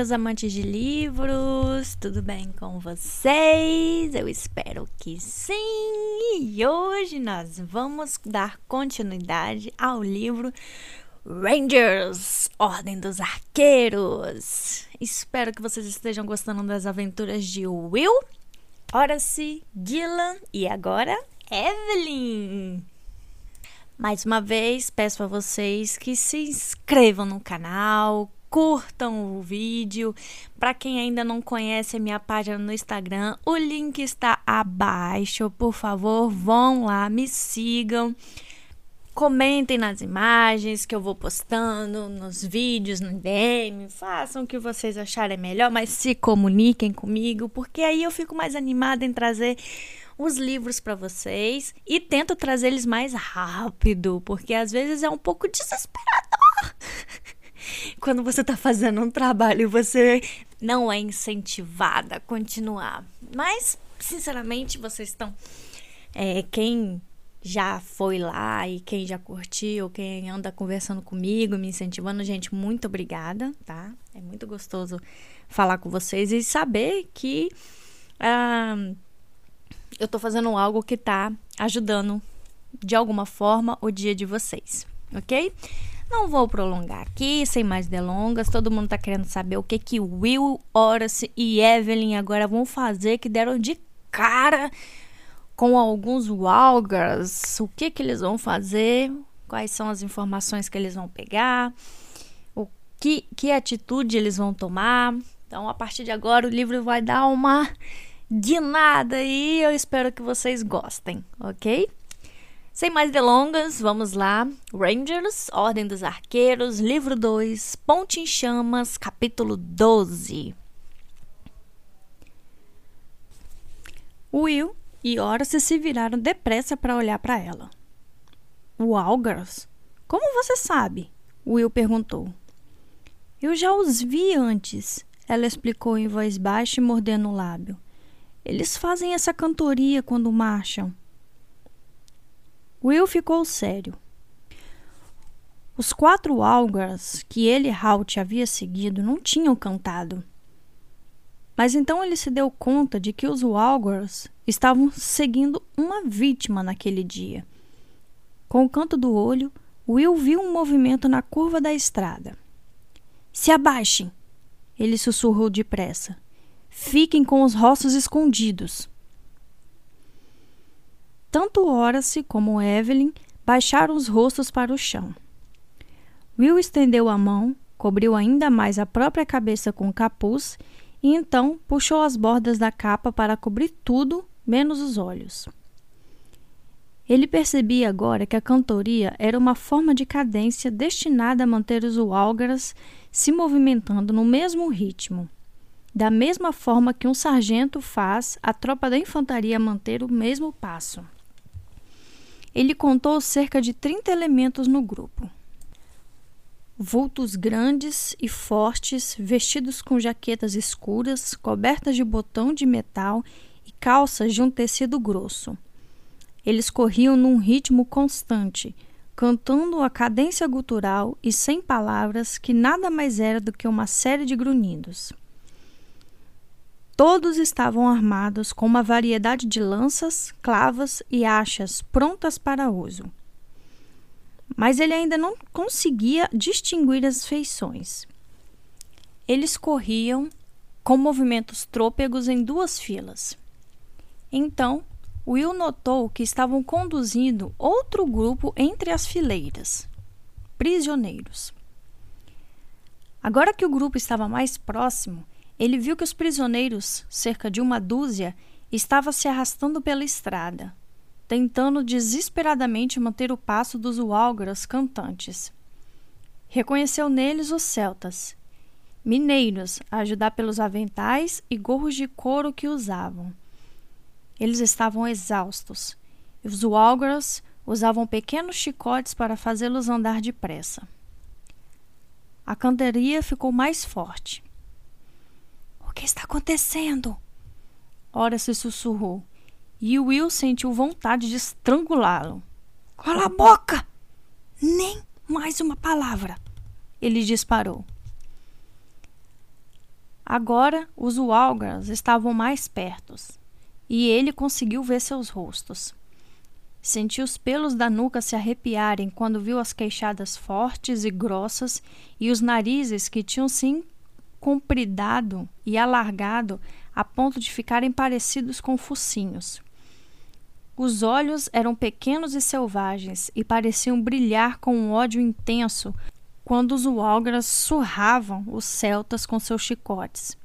meus amantes de livros, tudo bem com vocês? Eu espero que sim! E hoje nós vamos dar continuidade ao livro Rangers Ordem dos Arqueiros. Espero que vocês estejam gostando das aventuras de Will, Horace, Gillan e agora Evelyn. Mais uma vez, peço a vocês que se inscrevam no canal, curtam o vídeo. Para quem ainda não conhece a minha página no Instagram, o link está abaixo. Por favor, vão lá, me sigam. Comentem nas imagens que eu vou postando, nos vídeos, no DM, façam o que vocês acharem melhor, mas se comuniquem comigo, porque aí eu fico mais animada em trazer os livros para vocês e tento trazer eles mais rápido, porque às vezes é um pouco desesperador. Quando você está fazendo um trabalho e você não é incentivada a continuar. Mas, sinceramente, vocês estão. É, quem já foi lá e quem já curtiu, quem anda conversando comigo, me incentivando, gente, muito obrigada, tá? É muito gostoso falar com vocês e saber que. Uh, eu tô fazendo algo que tá ajudando de alguma forma o dia de vocês, ok? Não vou prolongar aqui, sem mais delongas. Todo mundo tá querendo saber o que que Will, Horace e Evelyn agora vão fazer que deram de cara com alguns Walgers. O que que eles vão fazer? Quais são as informações que eles vão pegar? O que que atitude eles vão tomar? Então, a partir de agora, o livro vai dar uma de nada e eu espero que vocês gostem, ok? Sem mais delongas, vamos lá. Rangers, Ordem dos Arqueiros, livro 2, Ponte em Chamas, capítulo 12. Will e Horace se viraram depressa para olhar para ela. Walgers? Como você sabe? Will perguntou. Eu já os vi antes, ela explicou em voz baixa e mordendo o lábio. Eles fazem essa cantoria quando marcham. Will ficou sério. Os quatro Algars que ele e Halt havia seguido não tinham cantado. Mas então ele se deu conta de que os Walgars estavam seguindo uma vítima naquele dia. Com o canto do olho, Will viu um movimento na curva da estrada. Se abaixem! Ele sussurrou depressa. Fiquem com os rostos escondidos. Tanto Horace como Evelyn baixaram os rostos para o chão. Will estendeu a mão, cobriu ainda mais a própria cabeça com o capuz e então puxou as bordas da capa para cobrir tudo, menos os olhos. Ele percebia agora que a cantoria era uma forma de cadência destinada a manter os Walgaras se movimentando no mesmo ritmo da mesma forma que um sargento faz a tropa da infantaria manter o mesmo passo. Ele contou cerca de 30 elementos no grupo. Vultos grandes e fortes, vestidos com jaquetas escuras, cobertas de botão de metal e calças de um tecido grosso. Eles corriam num ritmo constante, cantando a cadência gutural e sem palavras que nada mais era do que uma série de grunhidos. Todos estavam armados com uma variedade de lanças, clavas e achas prontas para uso. Mas ele ainda não conseguia distinguir as feições. Eles corriam com movimentos trôpegos em duas filas. Então, Will notou que estavam conduzindo outro grupo entre as fileiras prisioneiros. Agora que o grupo estava mais próximo, ele viu que os prisioneiros, cerca de uma dúzia, estavam se arrastando pela estrada, tentando desesperadamente manter o passo dos Walgaras cantantes. Reconheceu neles os celtas, mineiros, a ajudar pelos aventais e gorros de couro que usavam. Eles estavam exaustos, e os Walgaras usavam pequenos chicotes para fazê-los andar depressa. A canteria ficou mais forte. Que está acontecendo? Ora se sussurrou, e Will sentiu vontade de estrangulá-lo. Cala a boca! Nem mais uma palavra! Ele disparou. Agora os Walgars estavam mais perto e ele conseguiu ver seus rostos. Sentiu os pelos da nuca se arrepiarem quando viu as queixadas fortes e grossas e os narizes que tinham se compridado e alargado a ponto de ficarem parecidos com focinhos. Os olhos eram pequenos e selvagens e pareciam brilhar com um ódio intenso quando os Walgras surravam os celtas com seus chicotes.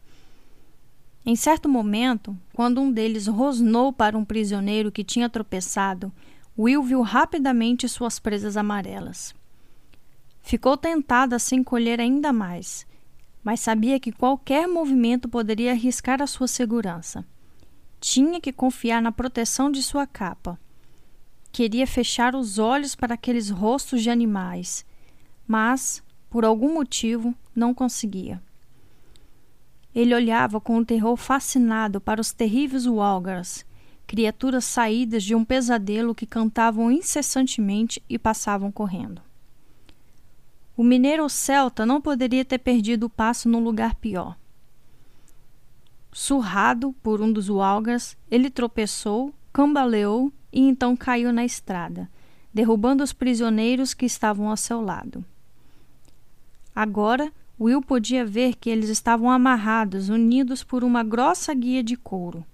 Em certo momento, quando um deles rosnou para um prisioneiro que tinha tropeçado, Will viu rapidamente suas presas amarelas. Ficou tentado a se encolher ainda mais, mas sabia que qualquer movimento poderia arriscar a sua segurança. Tinha que confiar na proteção de sua capa. Queria fechar os olhos para aqueles rostos de animais mas, por algum motivo, não conseguia. Ele olhava com um terror fascinado para os terríveis Walgars, criaturas saídas de um pesadelo que cantavam incessantemente e passavam correndo. O mineiro celta não poderia ter perdido o passo num lugar pior. Surrado por um dos Walgars, ele tropeçou, cambaleou e então caiu na estrada, derrubando os prisioneiros que estavam ao seu lado. Agora, Will podia ver que eles estavam amarrados, unidos por uma grossa guia de couro.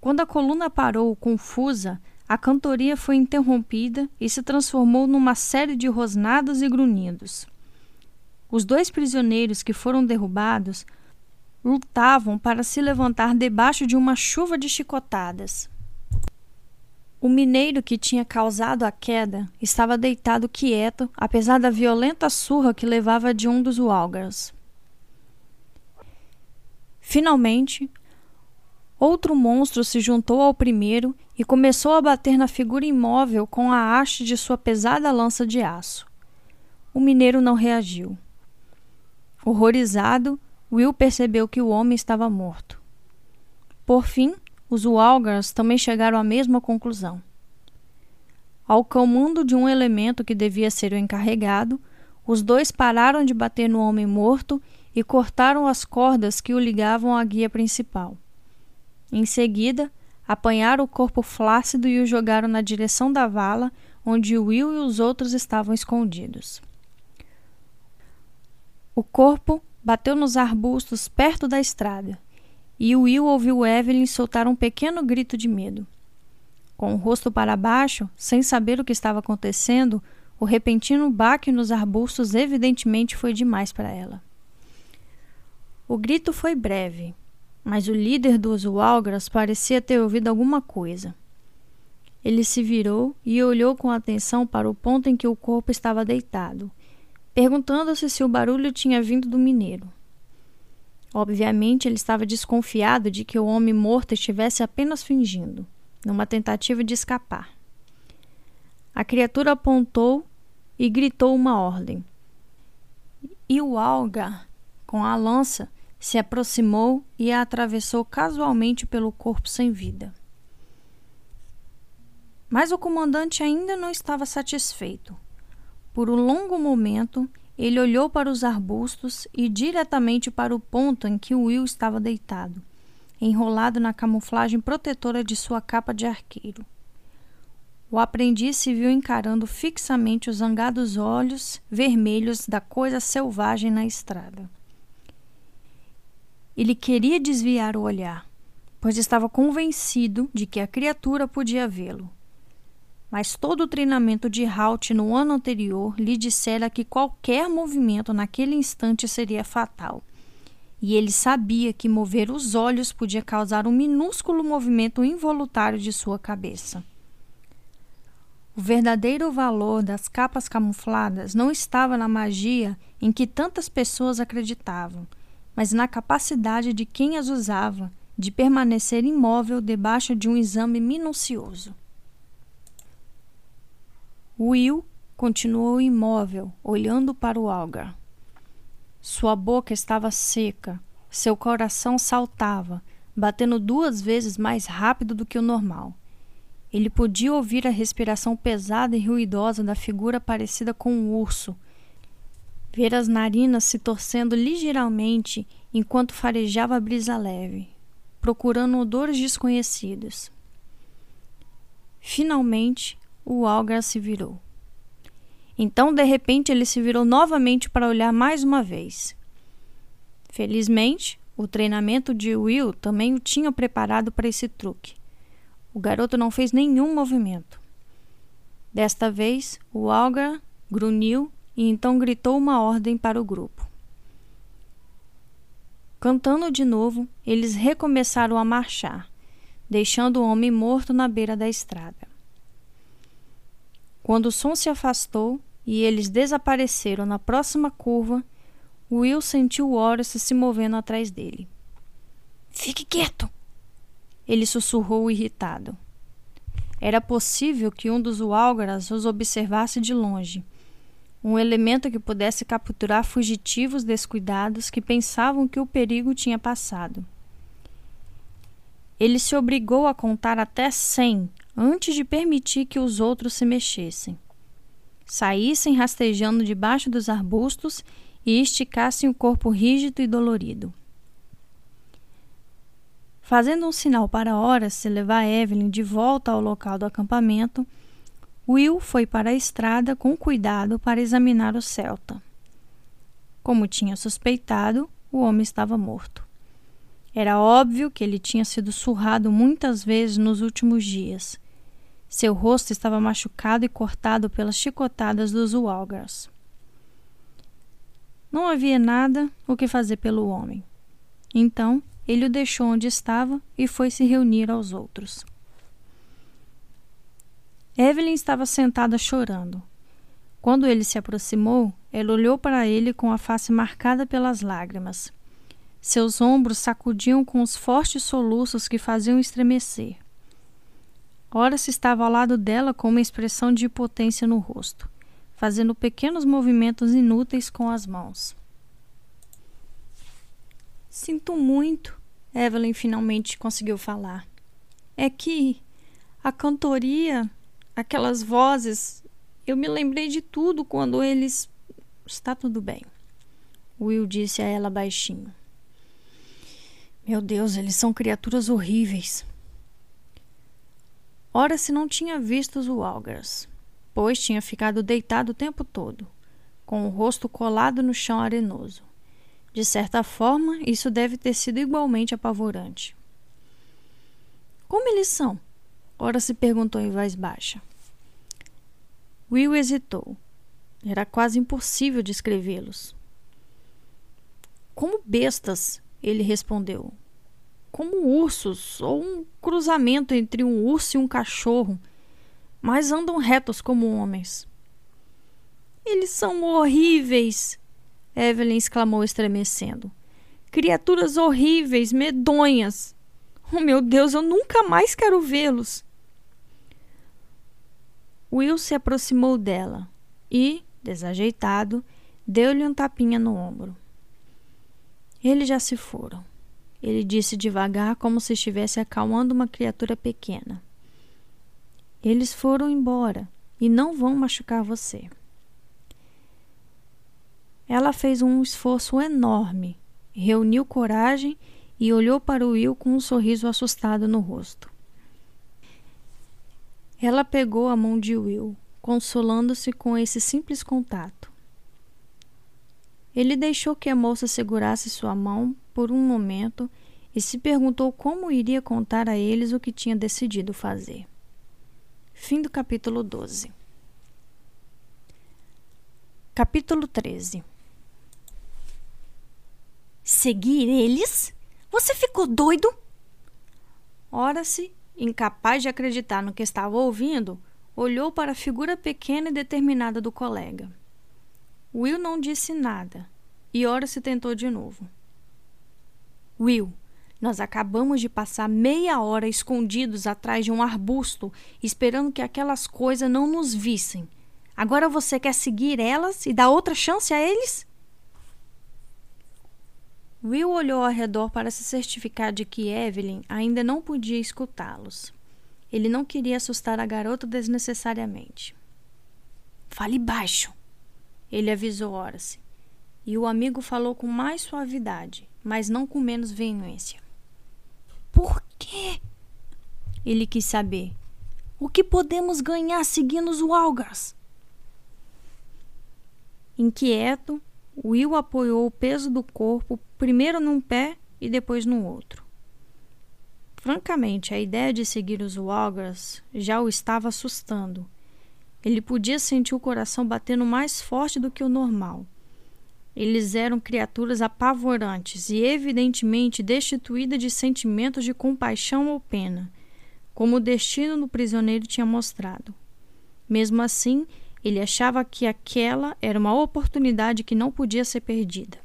Quando a coluna parou, confusa, a cantoria foi interrompida e se transformou numa série de rosnados e grunhidos. Os dois prisioneiros que foram derrubados lutavam para se levantar debaixo de uma chuva de chicotadas. O mineiro que tinha causado a queda estava deitado quieto, apesar da violenta surra que levava de um dos Walgars. Finalmente, outro monstro se juntou ao primeiro e começou a bater na figura imóvel com a haste de sua pesada lança de aço. O mineiro não reagiu. Horrorizado, Will percebeu que o homem estava morto. Por fim, os Walgars também chegaram à mesma conclusão. Ao comando de um elemento que devia ser o encarregado, os dois pararam de bater no homem morto e cortaram as cordas que o ligavam à guia principal. Em seguida, apanharam o corpo flácido e o jogaram na direção da vala, onde Will e os outros estavam escondidos. O corpo bateu nos arbustos perto da estrada e Will ouviu Evelyn soltar um pequeno grito de medo. Com o rosto para baixo, sem saber o que estava acontecendo, o repentino baque nos arbustos evidentemente foi demais para ela. O grito foi breve, mas o líder dos Walgras parecia ter ouvido alguma coisa. Ele se virou e olhou com atenção para o ponto em que o corpo estava deitado, perguntando-se se o barulho tinha vindo do mineiro. Obviamente, ele estava desconfiado de que o homem morto estivesse apenas fingindo, numa tentativa de escapar. A criatura apontou e gritou uma ordem. E o alga, com a lança, se aproximou e a atravessou casualmente pelo corpo sem vida. Mas o comandante ainda não estava satisfeito. Por um longo momento, ele olhou para os arbustos e diretamente para o ponto em que Will estava deitado, enrolado na camuflagem protetora de sua capa de arqueiro. O aprendiz se viu encarando fixamente os zangados olhos vermelhos da coisa selvagem na estrada. Ele queria desviar o olhar, pois estava convencido de que a criatura podia vê-lo mas todo o treinamento de Halt no ano anterior lhe dissera que qualquer movimento naquele instante seria fatal. E ele sabia que mover os olhos podia causar um minúsculo movimento involuntário de sua cabeça. O verdadeiro valor das capas camufladas não estava na magia em que tantas pessoas acreditavam, mas na capacidade de quem as usava de permanecer imóvel debaixo de um exame minucioso. Will continuou imóvel, olhando para o Algar. Sua boca estava seca, seu coração saltava, batendo duas vezes mais rápido do que o normal. Ele podia ouvir a respiração pesada e ruidosa da figura parecida com um urso, ver as narinas se torcendo ligeiramente enquanto farejava a brisa leve, procurando odores desconhecidos. Finalmente, o Algar se virou. Então, de repente, ele se virou novamente para olhar mais uma vez. Felizmente, o treinamento de Will também o tinha preparado para esse truque. O garoto não fez nenhum movimento. Desta vez, o Algar grunhiu e então gritou uma ordem para o grupo. Cantando de novo, eles recomeçaram a marchar, deixando o homem morto na beira da estrada. Quando o som se afastou e eles desapareceram na próxima curva, Will sentiu Horace se movendo atrás dele. Fique quieto! Ele sussurrou irritado. Era possível que um dos Walgaras os observasse de longe um elemento que pudesse capturar fugitivos descuidados que pensavam que o perigo tinha passado. Ele se obrigou a contar até cem antes de permitir que os outros se mexessem. Saíssem rastejando debaixo dos arbustos e esticassem o corpo rígido e dolorido. Fazendo um sinal para Horace levar Evelyn de volta ao local do acampamento, Will foi para a estrada com cuidado para examinar o Celta. Como tinha suspeitado, o homem estava morto. Era óbvio que ele tinha sido surrado muitas vezes nos últimos dias. Seu rosto estava machucado e cortado pelas chicotadas dos Walgers. Não havia nada o que fazer pelo homem. Então, ele o deixou onde estava e foi se reunir aos outros. Evelyn estava sentada chorando. Quando ele se aproximou, ela olhou para ele com a face marcada pelas lágrimas. Seus ombros sacudiam com os fortes soluços que faziam estremecer. Horace estava ao lado dela com uma expressão de impotência no rosto, fazendo pequenos movimentos inúteis com as mãos. Sinto muito, Evelyn finalmente conseguiu falar. É que a cantoria aquelas vozes, eu me lembrei de tudo quando eles. Está tudo bem. Will disse a ela baixinho. Meu Deus, eles são criaturas horríveis. Ora, se não tinha visto os Walgers, pois tinha ficado deitado o tempo todo, com o rosto colado no chão arenoso. De certa forma, isso deve ter sido igualmente apavorante. Como eles são? Ora se perguntou em voz baixa. Will hesitou. Era quase impossível descrevê-los. Como bestas, ele respondeu. Como ursos, ou um cruzamento entre um urso e um cachorro, mas andam retos como homens. Eles são horríveis! Evelyn exclamou estremecendo. Criaturas horríveis, medonhas! Oh meu Deus, eu nunca mais quero vê-los! Will se aproximou dela e, desajeitado, deu-lhe um tapinha no ombro. Eles já se foram. Ele disse devagar, como se estivesse acalmando uma criatura pequena. Eles foram embora e não vão machucar você. Ela fez um esforço enorme, reuniu coragem e olhou para Will com um sorriso assustado no rosto. Ela pegou a mão de Will, consolando-se com esse simples contato. Ele deixou que a moça segurasse sua mão por um momento e se perguntou como iria contar a eles o que tinha decidido fazer. Fim do capítulo 12. Capítulo 13 Seguir eles? Você ficou doido? Ora-se incapaz de acreditar no que estava ouvindo, olhou para a figura pequena e determinada do colega. Will não disse nada e ora se tentou de novo. Will, nós acabamos de passar meia hora escondidos atrás de um arbusto, esperando que aquelas coisas não nos vissem. Agora você quer seguir elas e dar outra chance a eles? Will olhou ao redor para se certificar de que Evelyn ainda não podia escutá-los. Ele não queria assustar a garota desnecessariamente. Fale baixo, ele avisou Horace. e o amigo falou com mais suavidade, mas não com menos veemência. Por quê? Ele quis saber. O que podemos ganhar seguindo os Walgars? Inquieto, Will apoiou o peso do corpo primeiro num pé e depois no outro. Francamente, a ideia de seguir os Walgars já o estava assustando. Ele podia sentir o coração batendo mais forte do que o normal. Eles eram criaturas apavorantes e, evidentemente, destituídas de sentimentos de compaixão ou pena, como o destino do prisioneiro tinha mostrado. Mesmo assim, ele achava que aquela era uma oportunidade que não podia ser perdida.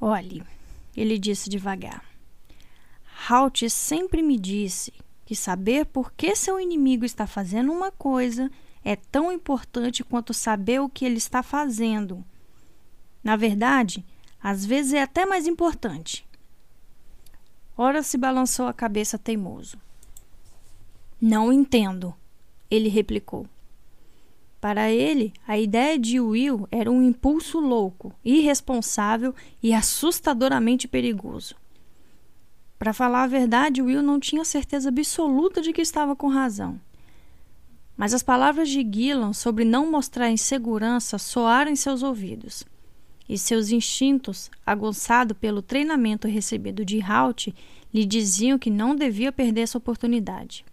Olhe, ele disse devagar. Halt sempre me disse que saber por que seu inimigo está fazendo uma coisa é tão importante quanto saber o que ele está fazendo. Na verdade, às vezes é até mais importante. Ora se balançou a cabeça teimoso. Não entendo, ele replicou. Para ele, a ideia de Will era um impulso louco, irresponsável e assustadoramente perigoso. Para falar a verdade, Will não tinha certeza absoluta de que estava com razão. Mas as palavras de Gillan sobre não mostrar insegurança soaram em seus ouvidos, e seus instintos, aguçados pelo treinamento recebido de Halt, lhe diziam que não devia perder essa oportunidade.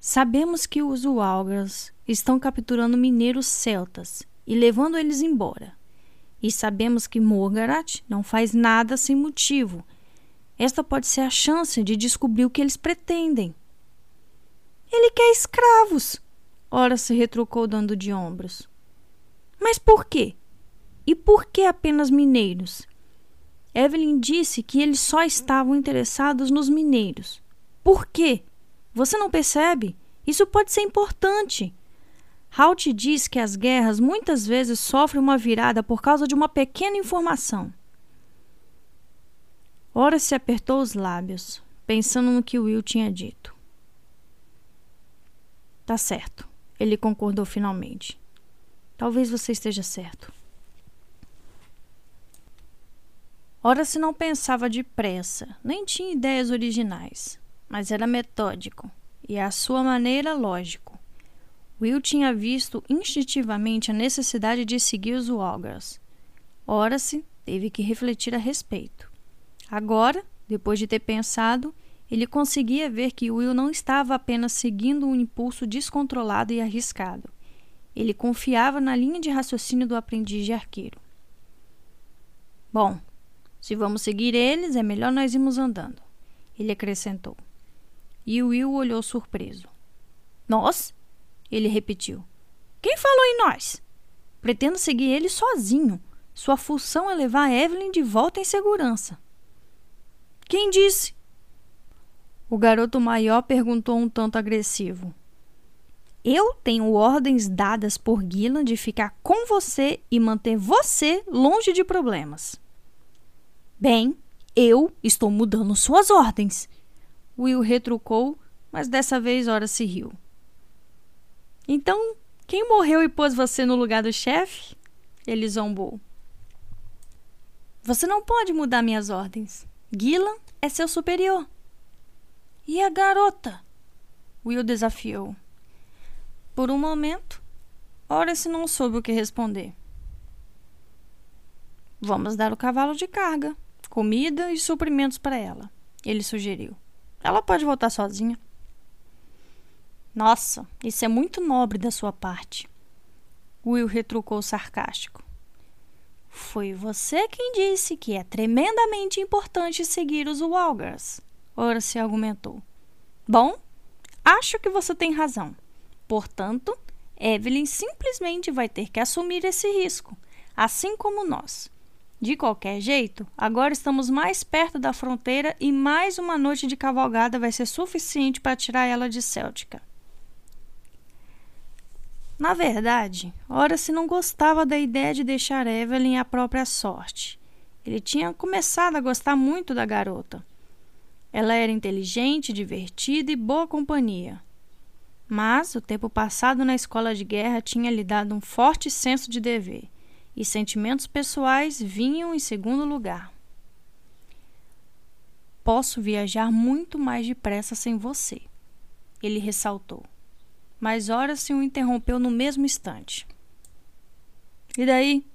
Sabemos que os Walgras estão capturando mineiros celtas e levando eles embora. E sabemos que Morgarat não faz nada sem motivo. Esta pode ser a chance de descobrir o que eles pretendem. Ele quer escravos, ora se retrucou dando de ombros. Mas por quê? E por que apenas mineiros? Evelyn disse que eles só estavam interessados nos mineiros. Por quê? Você não percebe? Isso pode ser importante. Halt diz que as guerras muitas vezes sofrem uma virada por causa de uma pequena informação. Ora se apertou os lábios, pensando no que Will tinha dito. Tá certo, ele concordou finalmente. Talvez você esteja certo. Ora se não pensava depressa, nem tinha ideias originais mas era metódico e, à sua maneira, lógico. Will tinha visto instintivamente a necessidade de seguir os Walgers. Ora-se, teve que refletir a respeito. Agora, depois de ter pensado, ele conseguia ver que Will não estava apenas seguindo um impulso descontrolado e arriscado. Ele confiava na linha de raciocínio do aprendiz de arqueiro. Bom, se vamos seguir eles, é melhor nós irmos andando, ele acrescentou. E Will olhou surpreso. Nós? Ele repetiu. Quem falou em nós? Pretendo seguir ele sozinho. Sua função é levar Evelyn de volta em segurança. Quem disse? O garoto maior perguntou um tanto agressivo. Eu tenho ordens dadas por Gillan de ficar com você e manter você longe de problemas. Bem, eu estou mudando suas ordens. Will retrucou, mas dessa vez Ora se riu. Então, quem morreu e pôs você no lugar do chefe? Ele zombou. Você não pode mudar minhas ordens. Gillan é seu superior. E a garota? Will desafiou. Por um momento, Horace não soube o que responder. Vamos dar o cavalo de carga, comida e suprimentos para ela, ele sugeriu. Ela pode voltar sozinha. Nossa, isso é muito nobre da sua parte. Will retrucou sarcástico. Foi você quem disse que é tremendamente importante seguir os Walgers, Horace argumentou. Bom, acho que você tem razão. Portanto, Evelyn simplesmente vai ter que assumir esse risco, assim como nós. De qualquer jeito, agora estamos mais perto da fronteira e mais uma noite de cavalgada vai ser suficiente para tirar ela de Céltica. Na verdade, Horace não gostava da ideia de deixar Evelyn à própria sorte. Ele tinha começado a gostar muito da garota. Ela era inteligente, divertida e boa companhia. Mas o tempo passado na escola de guerra tinha lhe dado um forte senso de dever, e sentimentos pessoais vinham em segundo lugar. Posso viajar muito mais depressa sem você, ele ressaltou. Mas Horace o interrompeu no mesmo instante. E daí?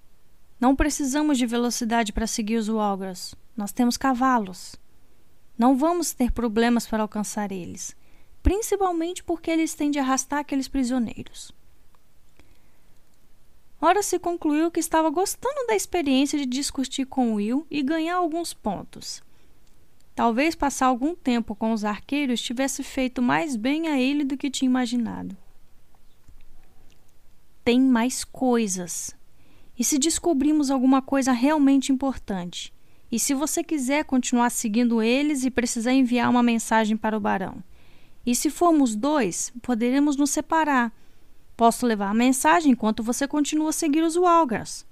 Não precisamos de velocidade para seguir os Walgras. Nós temos cavalos. Não vamos ter problemas para alcançar eles, principalmente porque eles têm de arrastar aqueles prisioneiros. Ora se concluiu que estava gostando da experiência de discutir com Will e ganhar alguns pontos. Talvez passar algum tempo com os arqueiros tivesse feito mais bem a ele do que tinha imaginado. Tem mais coisas. E se descobrimos alguma coisa realmente importante? E se você quiser continuar seguindo eles e precisar enviar uma mensagem para o barão? E se formos dois, poderemos nos separar. Posso levar a mensagem enquanto você continua a seguir os Walgars.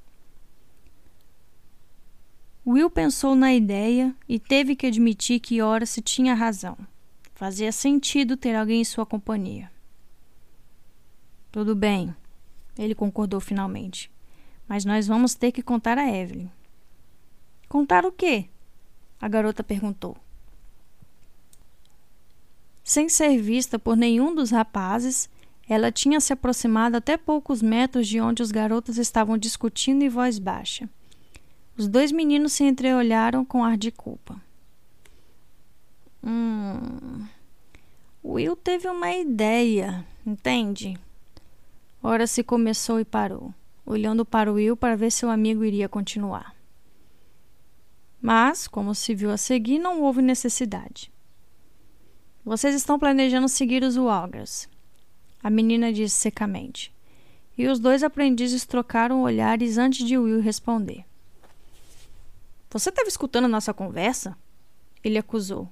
Will pensou na ideia e teve que admitir que Horace tinha razão. Fazia sentido ter alguém em sua companhia. Tudo bem, ele concordou finalmente. Mas nós vamos ter que contar a Evelyn. Contar o quê? A garota perguntou. Sem ser vista por nenhum dos rapazes, ela tinha se aproximado até poucos metros de onde os garotos estavam discutindo em voz baixa. Os dois meninos se entreolharam com ar de culpa. Hum. Will teve uma ideia, entende? Ora se começou e parou, olhando para Will para ver se o amigo iria continuar. Mas, como se viu a seguir, não houve necessidade. Vocês estão planejando seguir os Walgers, a menina disse secamente. E os dois aprendizes trocaram olhares antes de Will responder. Você estava escutando a nossa conversa? Ele acusou.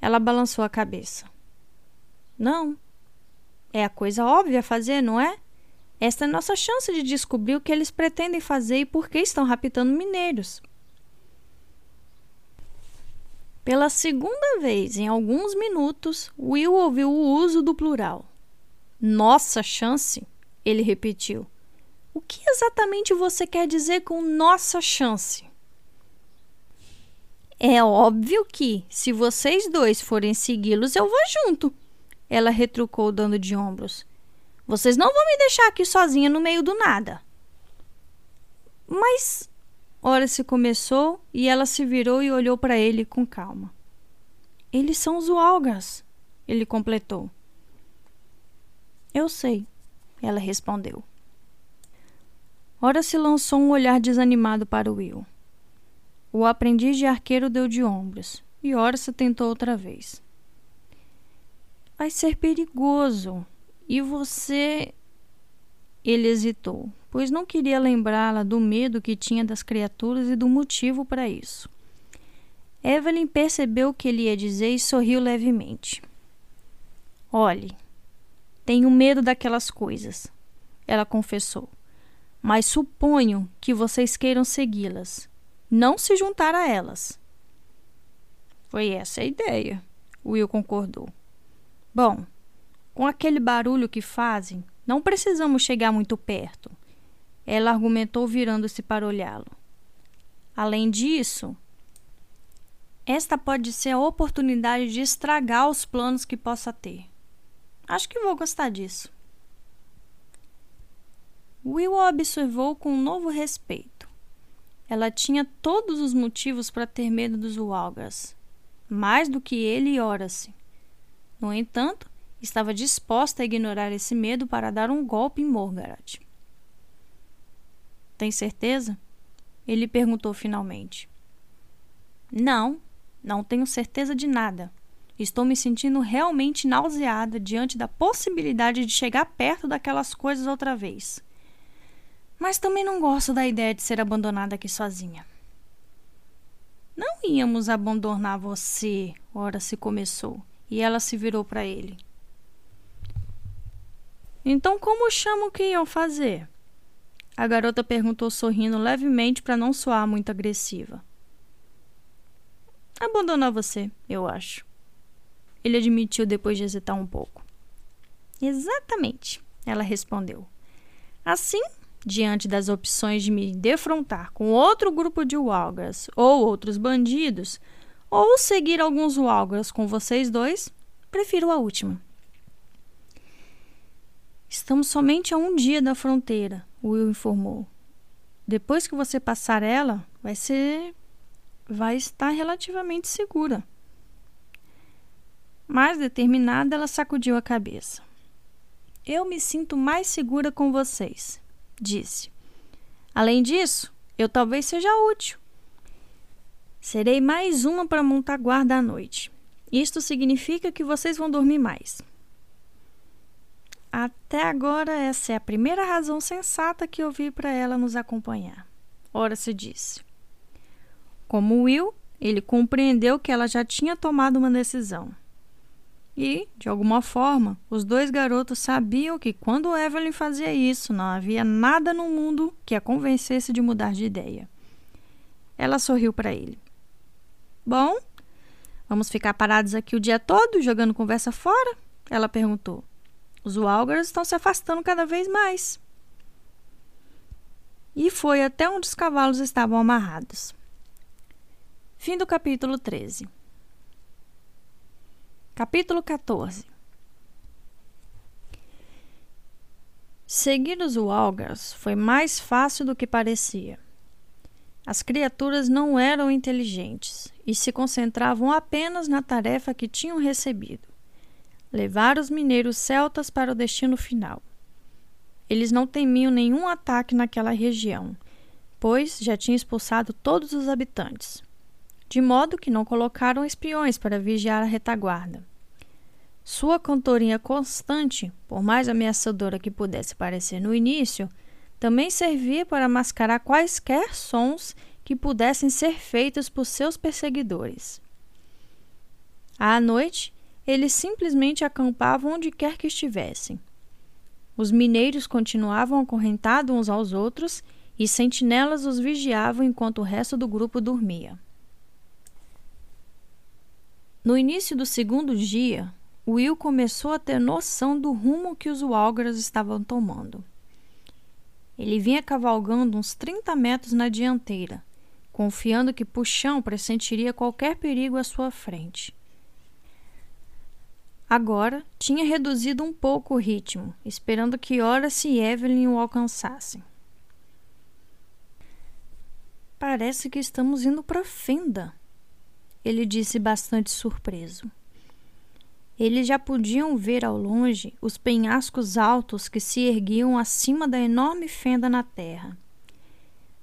Ela balançou a cabeça. Não. É a coisa óbvia a fazer, não é? Esta é nossa chance de descobrir o que eles pretendem fazer e por que estão raptando mineiros. Pela segunda vez em alguns minutos, Will ouviu o uso do plural. Nossa chance? Ele repetiu. O que exatamente você quer dizer com nossa chance? É óbvio que, se vocês dois forem segui-los, eu vou junto. Ela retrucou, dando de ombros. Vocês não vão me deixar aqui sozinha no meio do nada. Mas. Ora se começou e ela se virou e olhou para ele com calma. Eles são os Walgas, ele completou. Eu sei, ela respondeu. Ora se lançou um olhar desanimado para Will. O aprendiz de arqueiro deu de ombros e Orsa tentou outra vez. Vai ser perigoso. E você. Ele hesitou, pois não queria lembrá-la do medo que tinha das criaturas e do motivo para isso. Evelyn percebeu o que ele ia dizer e sorriu levemente. Olhe, tenho medo daquelas coisas, ela confessou. Mas suponho que vocês queiram segui-las não se juntar a elas. Foi essa a ideia, Will concordou. Bom, com aquele barulho que fazem, não precisamos chegar muito perto, ela argumentou virando-se para olhá-lo. Além disso, esta pode ser a oportunidade de estragar os planos que possa ter. Acho que vou gostar disso. Will observou com um novo respeito. Ela tinha todos os motivos para ter medo dos Walgas, mais do que ele e Horace. No entanto, estava disposta a ignorar esse medo para dar um golpe em Morgaret. Tem certeza? Ele perguntou finalmente. Não, não tenho certeza de nada. Estou me sentindo realmente nauseada diante da possibilidade de chegar perto daquelas coisas outra vez. Mas também não gosto da ideia de ser abandonada aqui sozinha. Não íamos abandonar você, ora se começou, e ela se virou para ele. Então, como chamo que iam fazer? A garota perguntou sorrindo levemente para não soar muito agressiva. Abandonar você, eu acho. Ele admitiu depois de hesitar um pouco. Exatamente, ela respondeu. Assim, diante das opções de me defrontar com outro grupo de Walgras ou outros bandidos, ou seguir alguns Walgras com vocês dois, prefiro a última. Estamos somente a um dia da fronteira, Will informou. Depois que você passar ela, vai ser. vai estar relativamente segura. Mais determinada, ela sacudiu a cabeça. Eu me sinto mais segura com vocês, disse. Além disso, eu talvez seja útil. Serei mais uma para montar guarda à noite. Isto significa que vocês vão dormir mais. Até agora, essa é a primeira razão sensata que ouvi para ela nos acompanhar. Ora se disse. Como Will, ele compreendeu que ela já tinha tomado uma decisão. E, de alguma forma, os dois garotos sabiam que quando Evelyn fazia isso, não havia nada no mundo que a convencesse de mudar de ideia. Ela sorriu para ele. Bom, vamos ficar parados aqui o dia todo jogando conversa fora? Ela perguntou. Os Walgers estão se afastando cada vez mais. E foi até onde os cavalos estavam amarrados. Fim do capítulo 13. Capítulo 14. Seguir os Walgers foi mais fácil do que parecia. As criaturas não eram inteligentes e se concentravam apenas na tarefa que tinham recebido levar os mineiros celtas para o destino final. Eles não temiam nenhum ataque naquela região, pois já tinham expulsado todos os habitantes, de modo que não colocaram espiões para vigiar a retaguarda. Sua cantorinha constante, por mais ameaçadora que pudesse parecer no início, também servia para mascarar quaisquer sons que pudessem ser feitos por seus perseguidores. À noite, eles simplesmente acampavam onde quer que estivessem. Os mineiros continuavam acorrentados uns aos outros e sentinelas os vigiavam enquanto o resto do grupo dormia. No início do segundo dia, Will começou a ter noção do rumo que os Walgras estavam tomando. Ele vinha cavalgando uns 30 metros na dianteira, confiando que Puxão pressentiria qualquer perigo à sua frente. Agora tinha reduzido um pouco o ritmo, esperando que Horace e Evelyn o alcançassem. Parece que estamos indo para a fenda, ele disse bastante surpreso. Eles já podiam ver ao longe os penhascos altos que se erguiam acima da enorme fenda na terra.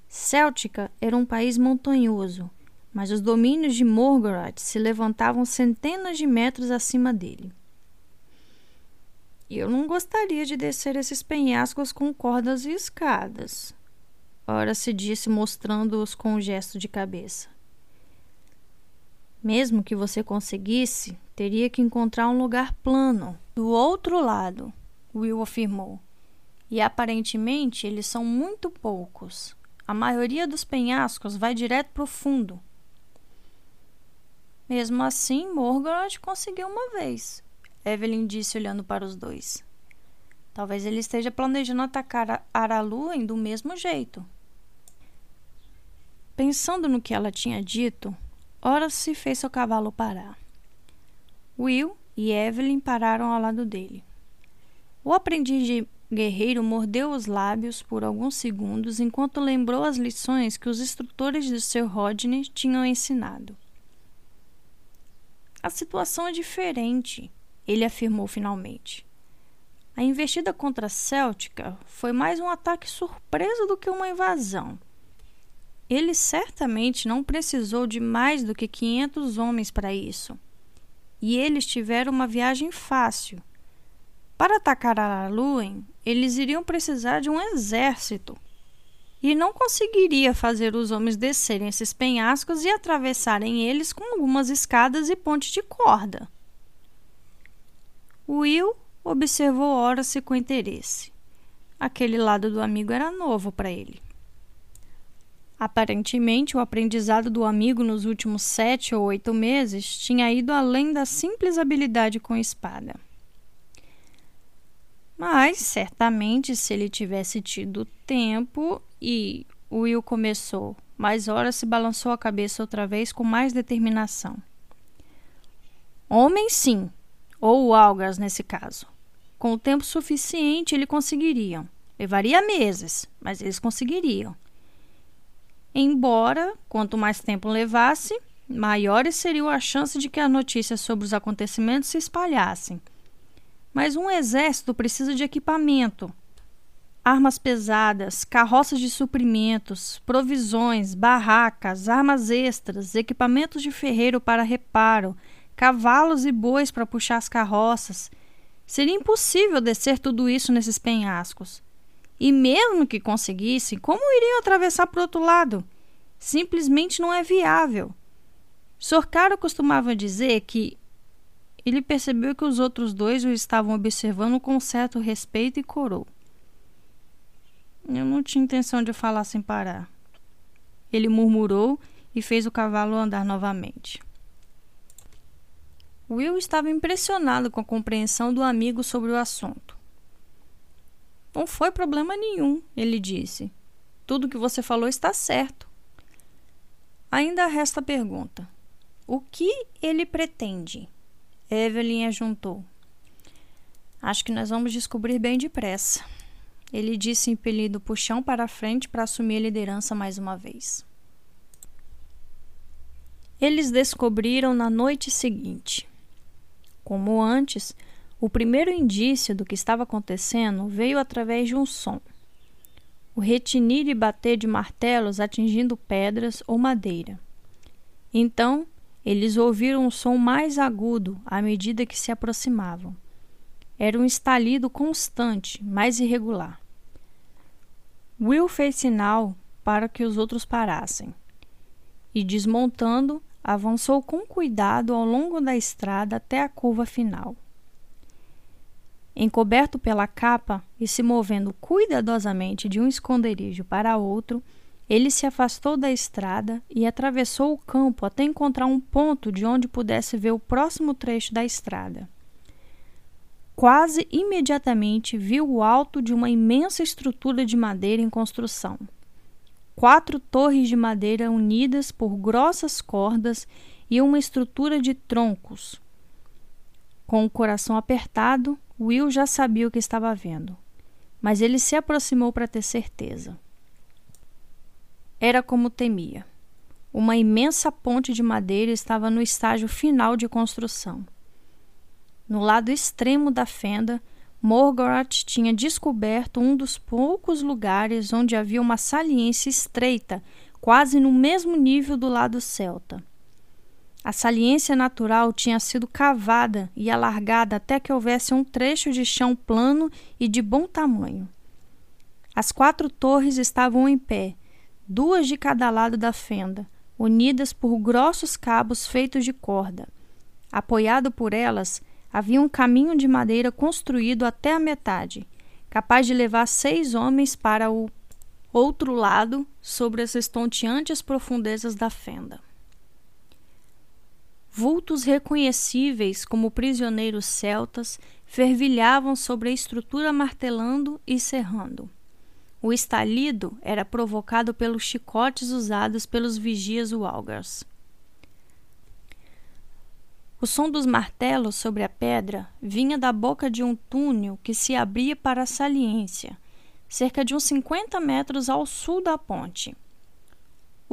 Céltica era um país montanhoso, mas os domínios de Morgoth se levantavam centenas de metros acima dele. Eu não gostaria de descer esses penhascos com cordas e escadas. Ora se disse, mostrando-os com um gesto de cabeça. Mesmo que você conseguisse, teria que encontrar um lugar plano. Do outro lado, Will afirmou. E aparentemente eles são muito poucos. A maioria dos penhascos vai direto para o fundo. Mesmo assim, Morgoth conseguiu uma vez. Evelyn disse olhando para os dois. Talvez ele esteja planejando atacar Araluen do mesmo jeito. Pensando no que ela tinha dito, Horace fez seu cavalo parar. Will e Evelyn pararam ao lado dele. O aprendiz de guerreiro mordeu os lábios por alguns segundos enquanto lembrou as lições que os instrutores de Sir Rodney tinham ensinado. A situação é diferente ele afirmou finalmente. A investida contra a Céltica foi mais um ataque surpresa do que uma invasão. Ele certamente não precisou de mais do que 500 homens para isso. E eles tiveram uma viagem fácil. Para atacar Araluen, eles iriam precisar de um exército. E não conseguiria fazer os homens descerem esses penhascos e atravessarem eles com algumas escadas e pontes de corda. Will observou Horace com interesse. Aquele lado do amigo era novo para ele. Aparentemente, o aprendizado do amigo nos últimos sete ou oito meses tinha ido além da simples habilidade com espada. Mas certamente, se ele tivesse tido tempo e Will começou, mas ora se balançou a cabeça outra vez com mais determinação. Homem, sim, ou algas nesse caso. Com o tempo suficiente, ele conseguiriam. Levaria meses, mas eles conseguiriam. Embora, quanto mais tempo levasse, maiores seriam as chances de que as notícias sobre os acontecimentos se espalhassem. Mas um exército precisa de equipamento. Armas pesadas, carroças de suprimentos, provisões, barracas, armas extras, equipamentos de ferreiro para reparo, cavalos e bois para puxar as carroças. Seria impossível descer tudo isso nesses penhascos. E mesmo que conseguissem, como iriam atravessar para o outro lado? Simplesmente não é viável. Sorcaro costumava dizer que ele percebeu que os outros dois o estavam observando com certo respeito e corou. Eu não tinha intenção de falar sem parar. Ele murmurou e fez o cavalo andar novamente. Will estava impressionado com a compreensão do amigo sobre o assunto. Não foi problema nenhum, ele disse. Tudo que você falou está certo. Ainda resta a pergunta: o que ele pretende? Evelyn ajuntou. Acho que nós vamos descobrir bem depressa. Ele disse, impelido o puxão para a frente para assumir a liderança mais uma vez. Eles descobriram na noite seguinte. Como antes, o primeiro indício do que estava acontecendo veio através de um som. O retinir e bater de martelos atingindo pedras ou madeira. Então, eles ouviram um som mais agudo à medida que se aproximavam. Era um estalido constante, mais irregular. Will fez sinal para que os outros parassem e, desmontando, avançou com cuidado ao longo da estrada até a curva final. Encoberto pela capa e se movendo cuidadosamente de um esconderijo para outro, ele se afastou da estrada e atravessou o campo até encontrar um ponto de onde pudesse ver o próximo trecho da estrada. Quase imediatamente viu o alto de uma imensa estrutura de madeira em construção. Quatro torres de madeira unidas por grossas cordas e uma estrutura de troncos. Com o coração apertado, Will já sabia o que estava vendo, mas ele se aproximou para ter certeza. Era como temia. Uma imensa ponte de madeira estava no estágio final de construção. No lado extremo da fenda, Morgoth tinha descoberto um dos poucos lugares onde havia uma saliência estreita, quase no mesmo nível do lado celta. A saliência natural tinha sido cavada e alargada até que houvesse um trecho de chão plano e de bom tamanho. As quatro torres estavam em pé, duas de cada lado da fenda, unidas por grossos cabos feitos de corda. Apoiado por elas, havia um caminho de madeira construído até a metade, capaz de levar seis homens para o outro lado sobre as estonteantes profundezas da fenda. Vultos reconhecíveis como prisioneiros celtas fervilhavam sobre a estrutura martelando e serrando. O estalido era provocado pelos chicotes usados pelos vigias Walgers. O som dos martelos sobre a pedra vinha da boca de um túnel que se abria para a saliência, cerca de uns 50 metros ao sul da ponte.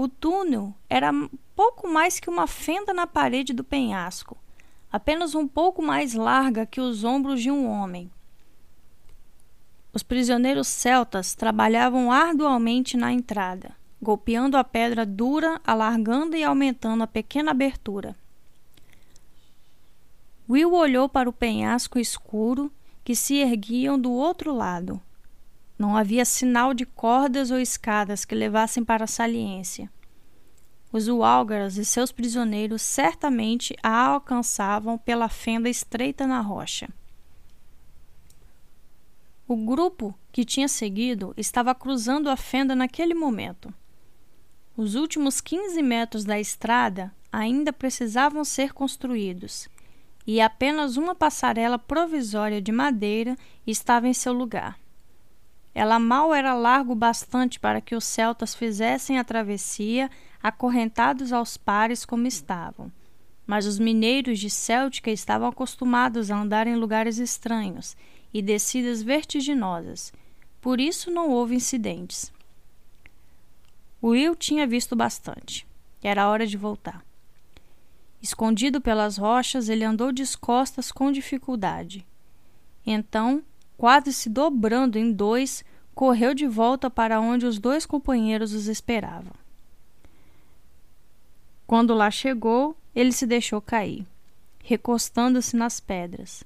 O túnel era pouco mais que uma fenda na parede do penhasco, apenas um pouco mais larga que os ombros de um homem. Os prisioneiros celtas trabalhavam arduamente na entrada, golpeando a pedra dura, alargando e aumentando a pequena abertura. Will olhou para o penhasco escuro que se erguiam do outro lado. Não havia sinal de cordas ou escadas que levassem para a saliência. Os Walgars e seus prisioneiros certamente a alcançavam pela fenda estreita na rocha. O grupo que tinha seguido estava cruzando a fenda naquele momento. Os últimos 15 metros da estrada ainda precisavam ser construídos, e apenas uma passarela provisória de madeira estava em seu lugar. Ela mal era largo bastante para que os celtas fizessem a travessia acorrentados aos pares como estavam. Mas os mineiros de Céltica estavam acostumados a andar em lugares estranhos e descidas vertiginosas. Por isso não houve incidentes. Will tinha visto bastante. Era hora de voltar. Escondido pelas rochas, ele andou descostas com dificuldade. Então, quase se dobrando em dois, correu de volta para onde os dois companheiros os esperavam. Quando lá chegou, ele se deixou cair, recostando-se nas pedras.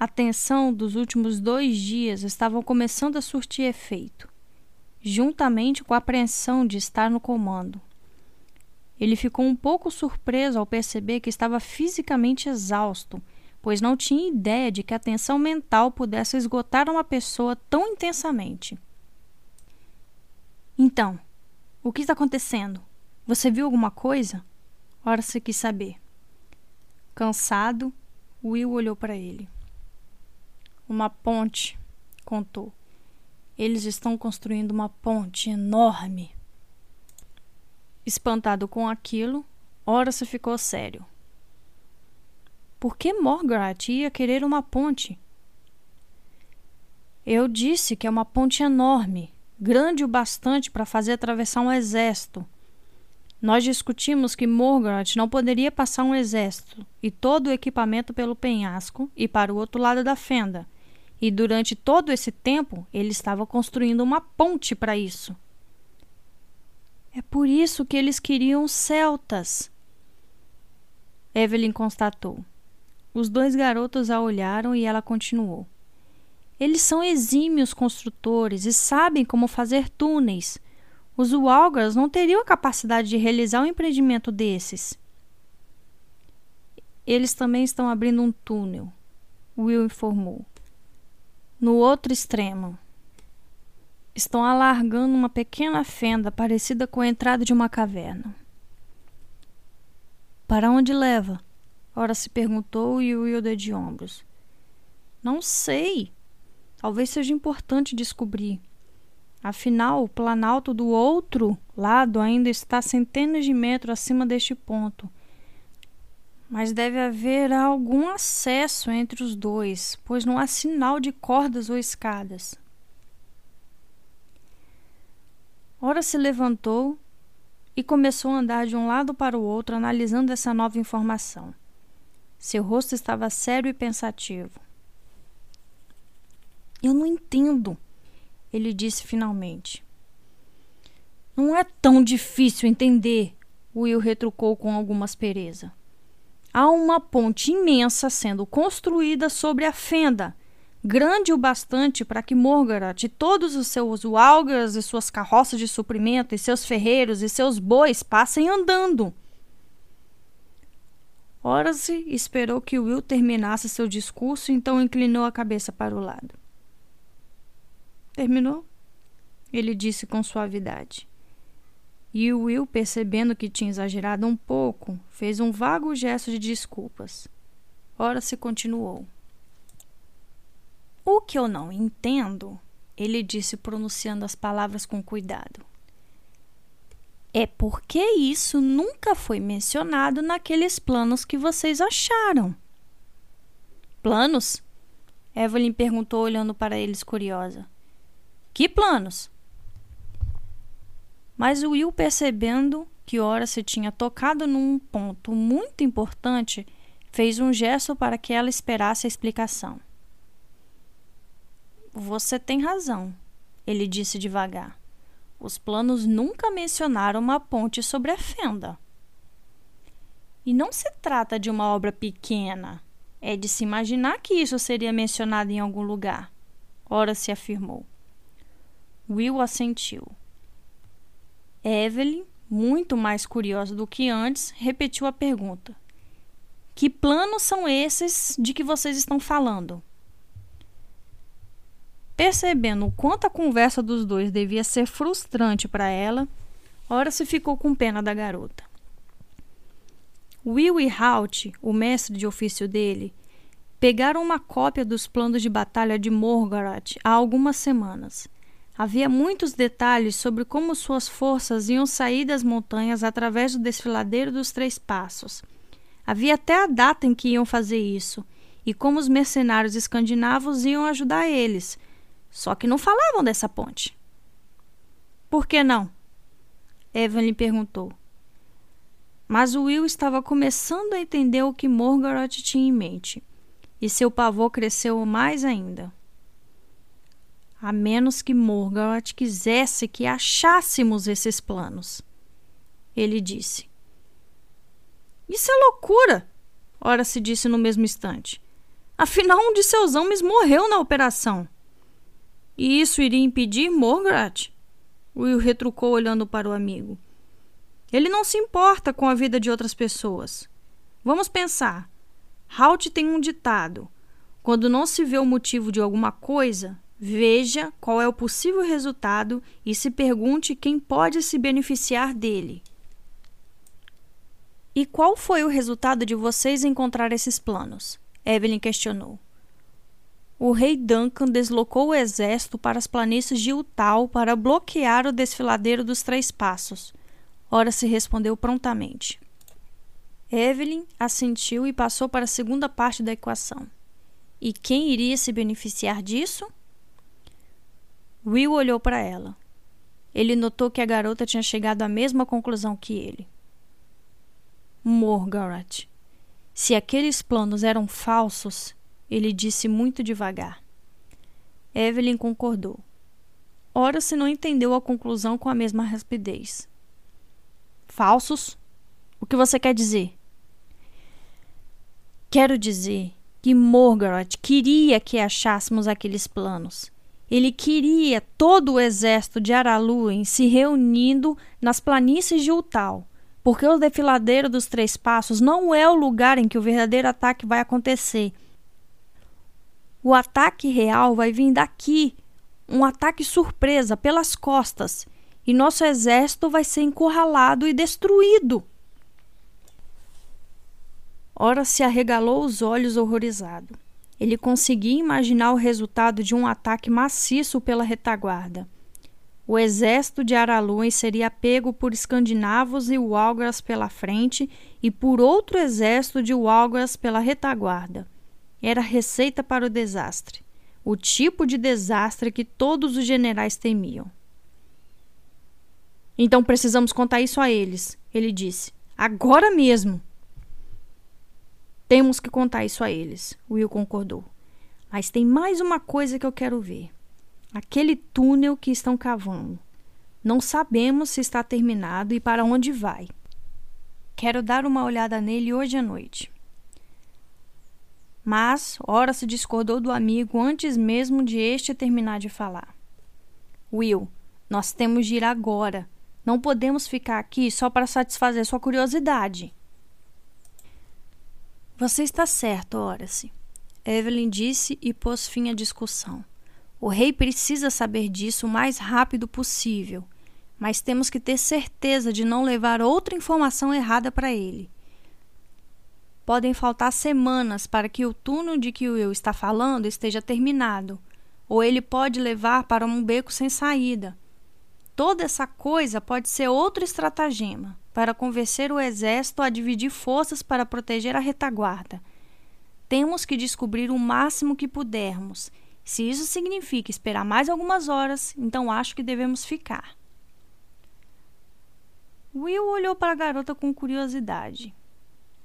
A tensão dos últimos dois dias estava começando a surtir efeito, juntamente com a apreensão de estar no comando. Ele ficou um pouco surpreso ao perceber que estava fisicamente exausto, pois não tinha ideia de que a tensão mental pudesse esgotar uma pessoa tão intensamente. Então, o que está acontecendo? Você viu alguma coisa? Ora quis saber. Cansado, Will olhou para ele. Uma ponte, contou. Eles estão construindo uma ponte enorme. Espantado com aquilo, Horace ficou sério. Por que Morgarath ia querer uma ponte? Eu disse que é uma ponte enorme, grande o bastante para fazer atravessar um exército. Nós discutimos que Morgarath não poderia passar um exército e todo o equipamento pelo penhasco e para o outro lado da fenda. E durante todo esse tempo ele estava construindo uma ponte para isso. É por isso que eles queriam celtas. Evelyn constatou. Os dois garotos a olharam e ela continuou. Eles são exímios construtores e sabem como fazer túneis. Os Walgers não teriam a capacidade de realizar um empreendimento desses. Eles também estão abrindo um túnel, Will informou. No outro extremo, estão alargando uma pequena fenda parecida com a entrada de uma caverna. Para onde leva? Ora se perguntou e o Wilder de ombros. Não sei. Talvez seja importante descobrir. Afinal, o planalto do outro lado ainda está centenas de metros acima deste ponto. Mas deve haver algum acesso entre os dois, pois não há sinal de cordas ou escadas. Ora se levantou e começou a andar de um lado para o outro, analisando essa nova informação. Seu rosto estava sério e pensativo. Eu não entendo, ele disse finalmente. Não é tão difícil entender, Will retrucou com alguma aspereza. Há uma ponte imensa sendo construída sobre a fenda grande o bastante para que Morgarat e todos os seus walgers e suas carroças de suprimento, e seus ferreiros e seus bois passem andando. Horace esperou que Will terminasse seu discurso, então inclinou a cabeça para o lado. Terminou? Ele disse com suavidade. E Will, percebendo que tinha exagerado um pouco, fez um vago gesto de desculpas. Horace continuou. O que eu não entendo, ele disse pronunciando as palavras com cuidado, é porque isso nunca foi mencionado naqueles planos que vocês acharam. Planos? Evelyn perguntou, olhando para eles curiosa. Que planos? Mas Will, percebendo que ora se tinha tocado num ponto muito importante, fez um gesto para que ela esperasse a explicação. Você tem razão, ele disse devagar. Os planos nunca mencionaram uma ponte sobre a fenda. E não se trata de uma obra pequena. É de se imaginar que isso seria mencionado em algum lugar. Ora se afirmou. Will assentiu. Evelyn, muito mais curiosa do que antes, repetiu a pergunta: Que planos são esses de que vocês estão falando? Percebendo o quanto a conversa dos dois devia ser frustrante para ela, ora se ficou com pena da garota. Will e Halt, o mestre de ofício dele, pegaram uma cópia dos planos de batalha de Morgoth há algumas semanas. Havia muitos detalhes sobre como suas forças iam sair das montanhas através do desfiladeiro dos Três Passos. Havia até a data em que iam fazer isso e como os mercenários escandinavos iam ajudar eles. Só que não falavam dessa ponte. Por que não? Evelyn perguntou. Mas Will estava começando a entender o que Morgoth tinha em mente, e seu pavor cresceu mais ainda. A menos que Morgoth quisesse que achássemos esses planos. Ele disse. Isso é loucura! Ora se disse no mesmo instante. Afinal, um de seus homens morreu na operação. E isso iria impedir Morgoth? Will retrucou olhando para o amigo. Ele não se importa com a vida de outras pessoas. Vamos pensar. Halt tem um ditado: quando não se vê o motivo de alguma coisa, veja qual é o possível resultado e se pergunte quem pode se beneficiar dele. E qual foi o resultado de vocês encontrar esses planos? Evelyn questionou. O rei Duncan deslocou o exército para as planícies de Utal para bloquear o desfiladeiro dos Três Passos. Ora se respondeu prontamente. Evelyn assentiu e passou para a segunda parte da equação. E quem iria se beneficiar disso? Will olhou para ela. Ele notou que a garota tinha chegado à mesma conclusão que ele. Morgaret. Se aqueles planos eram falsos, ele disse muito devagar. Evelyn concordou. Ora se não entendeu a conclusão com a mesma rapidez. Falsos? O que você quer dizer? Quero dizer que Morgoth queria que achássemos aqueles planos. Ele queria todo o exército de Araluen se reunindo nas planícies de Utal porque o defiladeiro dos três passos não é o lugar em que o verdadeiro ataque vai acontecer. O ataque real vai vir daqui, um ataque surpresa pelas costas, e nosso exército vai ser encurralado e destruído. Ora se arregalou os olhos horrorizado. Ele conseguia imaginar o resultado de um ataque maciço pela retaguarda. O exército de Araluen seria pego por escandinavos e Walgras pela frente e por outro exército de Walgras pela retaguarda. Era receita para o desastre, o tipo de desastre que todos os generais temiam. Então precisamos contar isso a eles, ele disse. Agora mesmo. Temos que contar isso a eles, Will concordou. Mas tem mais uma coisa que eu quero ver aquele túnel que estão cavando. Não sabemos se está terminado e para onde vai. Quero dar uma olhada nele hoje à noite. Mas ora se discordou do amigo antes mesmo de este terminar de falar. Will, nós temos de ir agora. Não podemos ficar aqui só para satisfazer sua curiosidade. Você está certo, Horace. Evelyn disse e pôs fim à discussão. O rei precisa saber disso o mais rápido possível, mas temos que ter certeza de não levar outra informação errada para ele. Podem faltar semanas para que o túnel de que eu está falando esteja terminado, ou ele pode levar para um beco sem saída. Toda essa coisa pode ser outro estratagema para convencer o exército a dividir forças para proteger a retaguarda. Temos que descobrir o máximo que pudermos se isso significa esperar mais algumas horas, então acho que devemos ficar. Will olhou para a garota com curiosidade.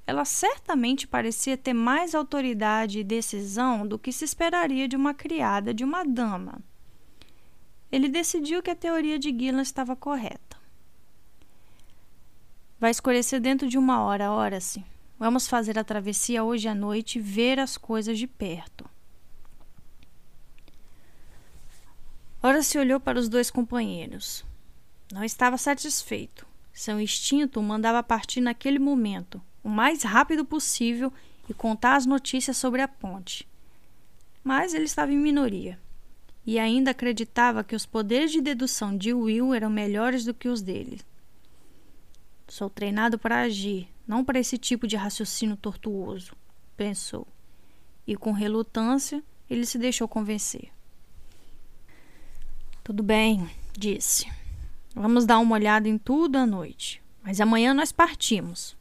Ela certamente parecia ter mais autoridade e decisão do que se esperaria de uma criada de uma dama. Ele decidiu que a teoria de Gillan estava correta. Vai escurecer dentro de uma hora, ora-se. Vamos fazer a travessia hoje à noite e ver as coisas de perto. Ora se olhou para os dois companheiros. Não estava satisfeito. Seu instinto o mandava partir naquele momento, o mais rápido possível, e contar as notícias sobre a ponte. Mas ele estava em minoria. E ainda acreditava que os poderes de dedução de Will eram melhores do que os dele. Sou treinado para agir, não para esse tipo de raciocínio tortuoso, pensou. E com relutância, ele se deixou convencer. Tudo bem, disse. Vamos dar uma olhada em tudo à noite, mas amanhã nós partimos.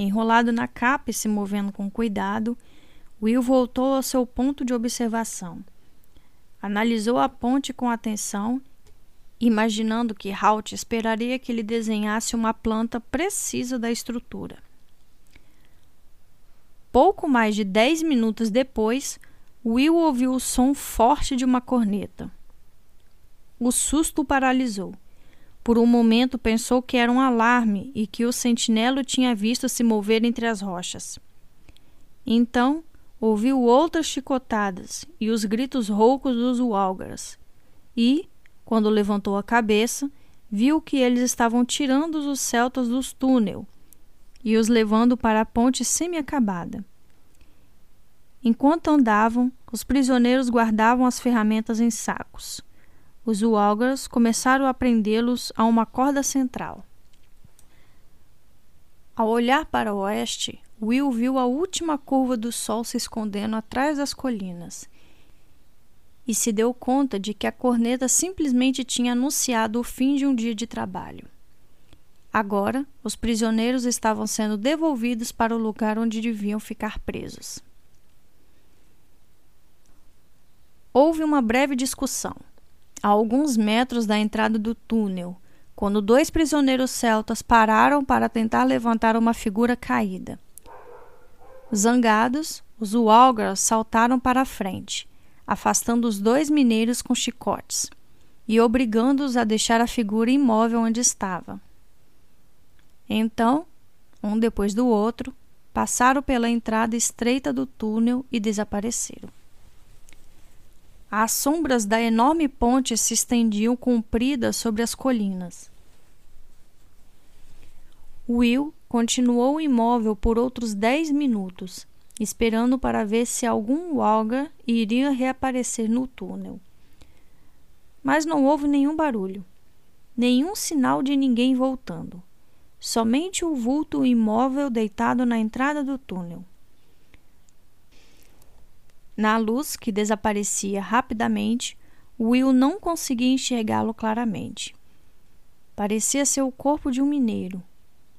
Enrolado na capa e se movendo com cuidado, Will voltou ao seu ponto de observação. Analisou a ponte com atenção, imaginando que Halt esperaria que ele desenhasse uma planta precisa da estrutura. Pouco mais de dez minutos depois, Will ouviu o som forte de uma corneta. O susto paralisou. Por um momento pensou que era um alarme e que o sentinela tinha visto se mover entre as rochas. Então, ouviu outras chicotadas e os gritos roucos dos Walgars. E, quando levantou a cabeça, viu que eles estavam tirando os celtas dos túnel e os levando para a ponte semi-acabada. Enquanto andavam, os prisioneiros guardavam as ferramentas em sacos. Os Walgars começaram a prendê-los a uma corda central. Ao olhar para o oeste, Will viu a última curva do sol se escondendo atrás das colinas e se deu conta de que a corneta simplesmente tinha anunciado o fim de um dia de trabalho. Agora, os prisioneiros estavam sendo devolvidos para o lugar onde deviam ficar presos. Houve uma breve discussão, a alguns metros da entrada do túnel, quando dois prisioneiros celtas pararam para tentar levantar uma figura caída. Zangados, os Walgars saltaram para a frente, afastando os dois mineiros com chicotes e obrigando-os a deixar a figura imóvel onde estava. Então, um depois do outro, passaram pela entrada estreita do túnel e desapareceram. As sombras da enorme ponte se estendiam compridas sobre as colinas. Will continuou imóvel por outros dez minutos, esperando para ver se algum Walga iria reaparecer no túnel. Mas não houve nenhum barulho, nenhum sinal de ninguém voltando. Somente o vulto imóvel deitado na entrada do túnel. Na luz que desaparecia rapidamente, Will não conseguia enxergá-lo claramente. Parecia ser o corpo de um mineiro,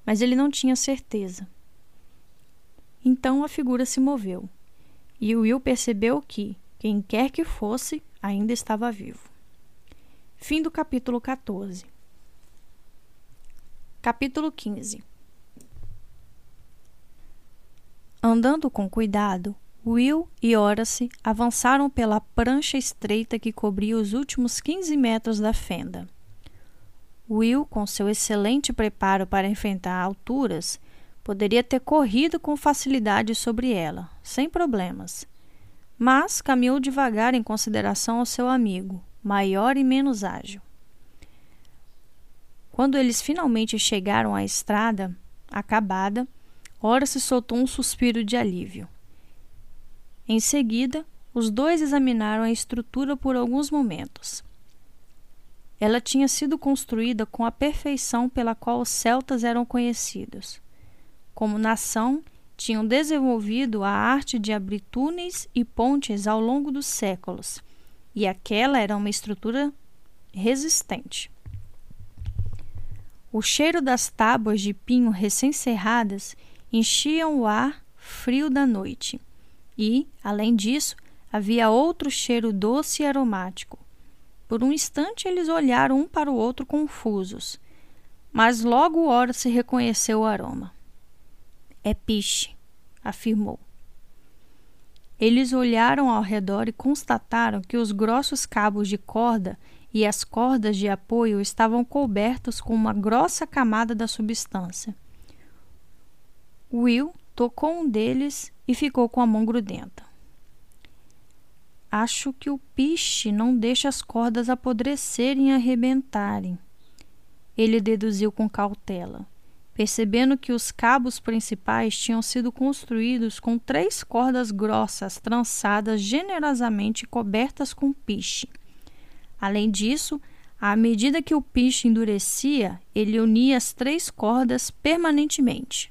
mas ele não tinha certeza. Então a figura se moveu, e Will percebeu que, quem quer que fosse, ainda estava vivo. Fim do capítulo 14. Capítulo 15 Andando com cuidado, Will e Horace avançaram pela prancha estreita que cobria os últimos 15 metros da fenda. Will, com seu excelente preparo para enfrentar alturas, poderia ter corrido com facilidade sobre ela, sem problemas. Mas caminhou devagar em consideração ao seu amigo, maior e menos ágil. Quando eles finalmente chegaram à estrada, acabada, Horace soltou um suspiro de alívio. Em seguida, os dois examinaram a estrutura por alguns momentos. Ela tinha sido construída com a perfeição pela qual os celtas eram conhecidos. Como nação, tinham desenvolvido a arte de abrir túneis e pontes ao longo dos séculos, e aquela era uma estrutura resistente. O cheiro das tábuas de pinho recém-cerradas enchiam o ar frio da noite e, além disso, havia outro cheiro doce e aromático. Por um instante eles olharam um para o outro confusos, mas logo Ora se reconheceu o aroma. É piche, afirmou. Eles olharam ao redor e constataram que os grossos cabos de corda e as cordas de apoio estavam cobertos com uma grossa camada da substância. Will tocou um deles e ficou com a mão grudenta. Acho que o piche não deixa as cordas apodrecerem e arrebentarem. Ele deduziu com cautela, percebendo que os cabos principais tinham sido construídos com três cordas grossas trançadas generosamente cobertas com piche. Além disso, À medida que o piche endurecia, ele unia as três cordas permanentemente.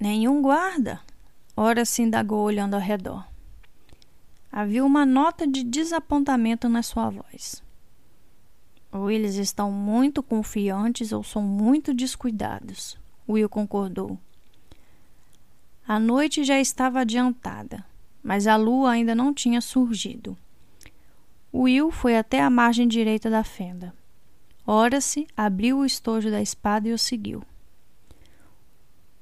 Nenhum guarda, ora se indagou olhando ao redor. Havia uma nota de desapontamento na sua voz. Ou eles estão muito confiantes ou são muito descuidados, Will concordou. A noite já estava adiantada, mas a lua ainda não tinha surgido. Will foi até a margem direita da fenda. Ora-se, abriu o estojo da espada e o seguiu.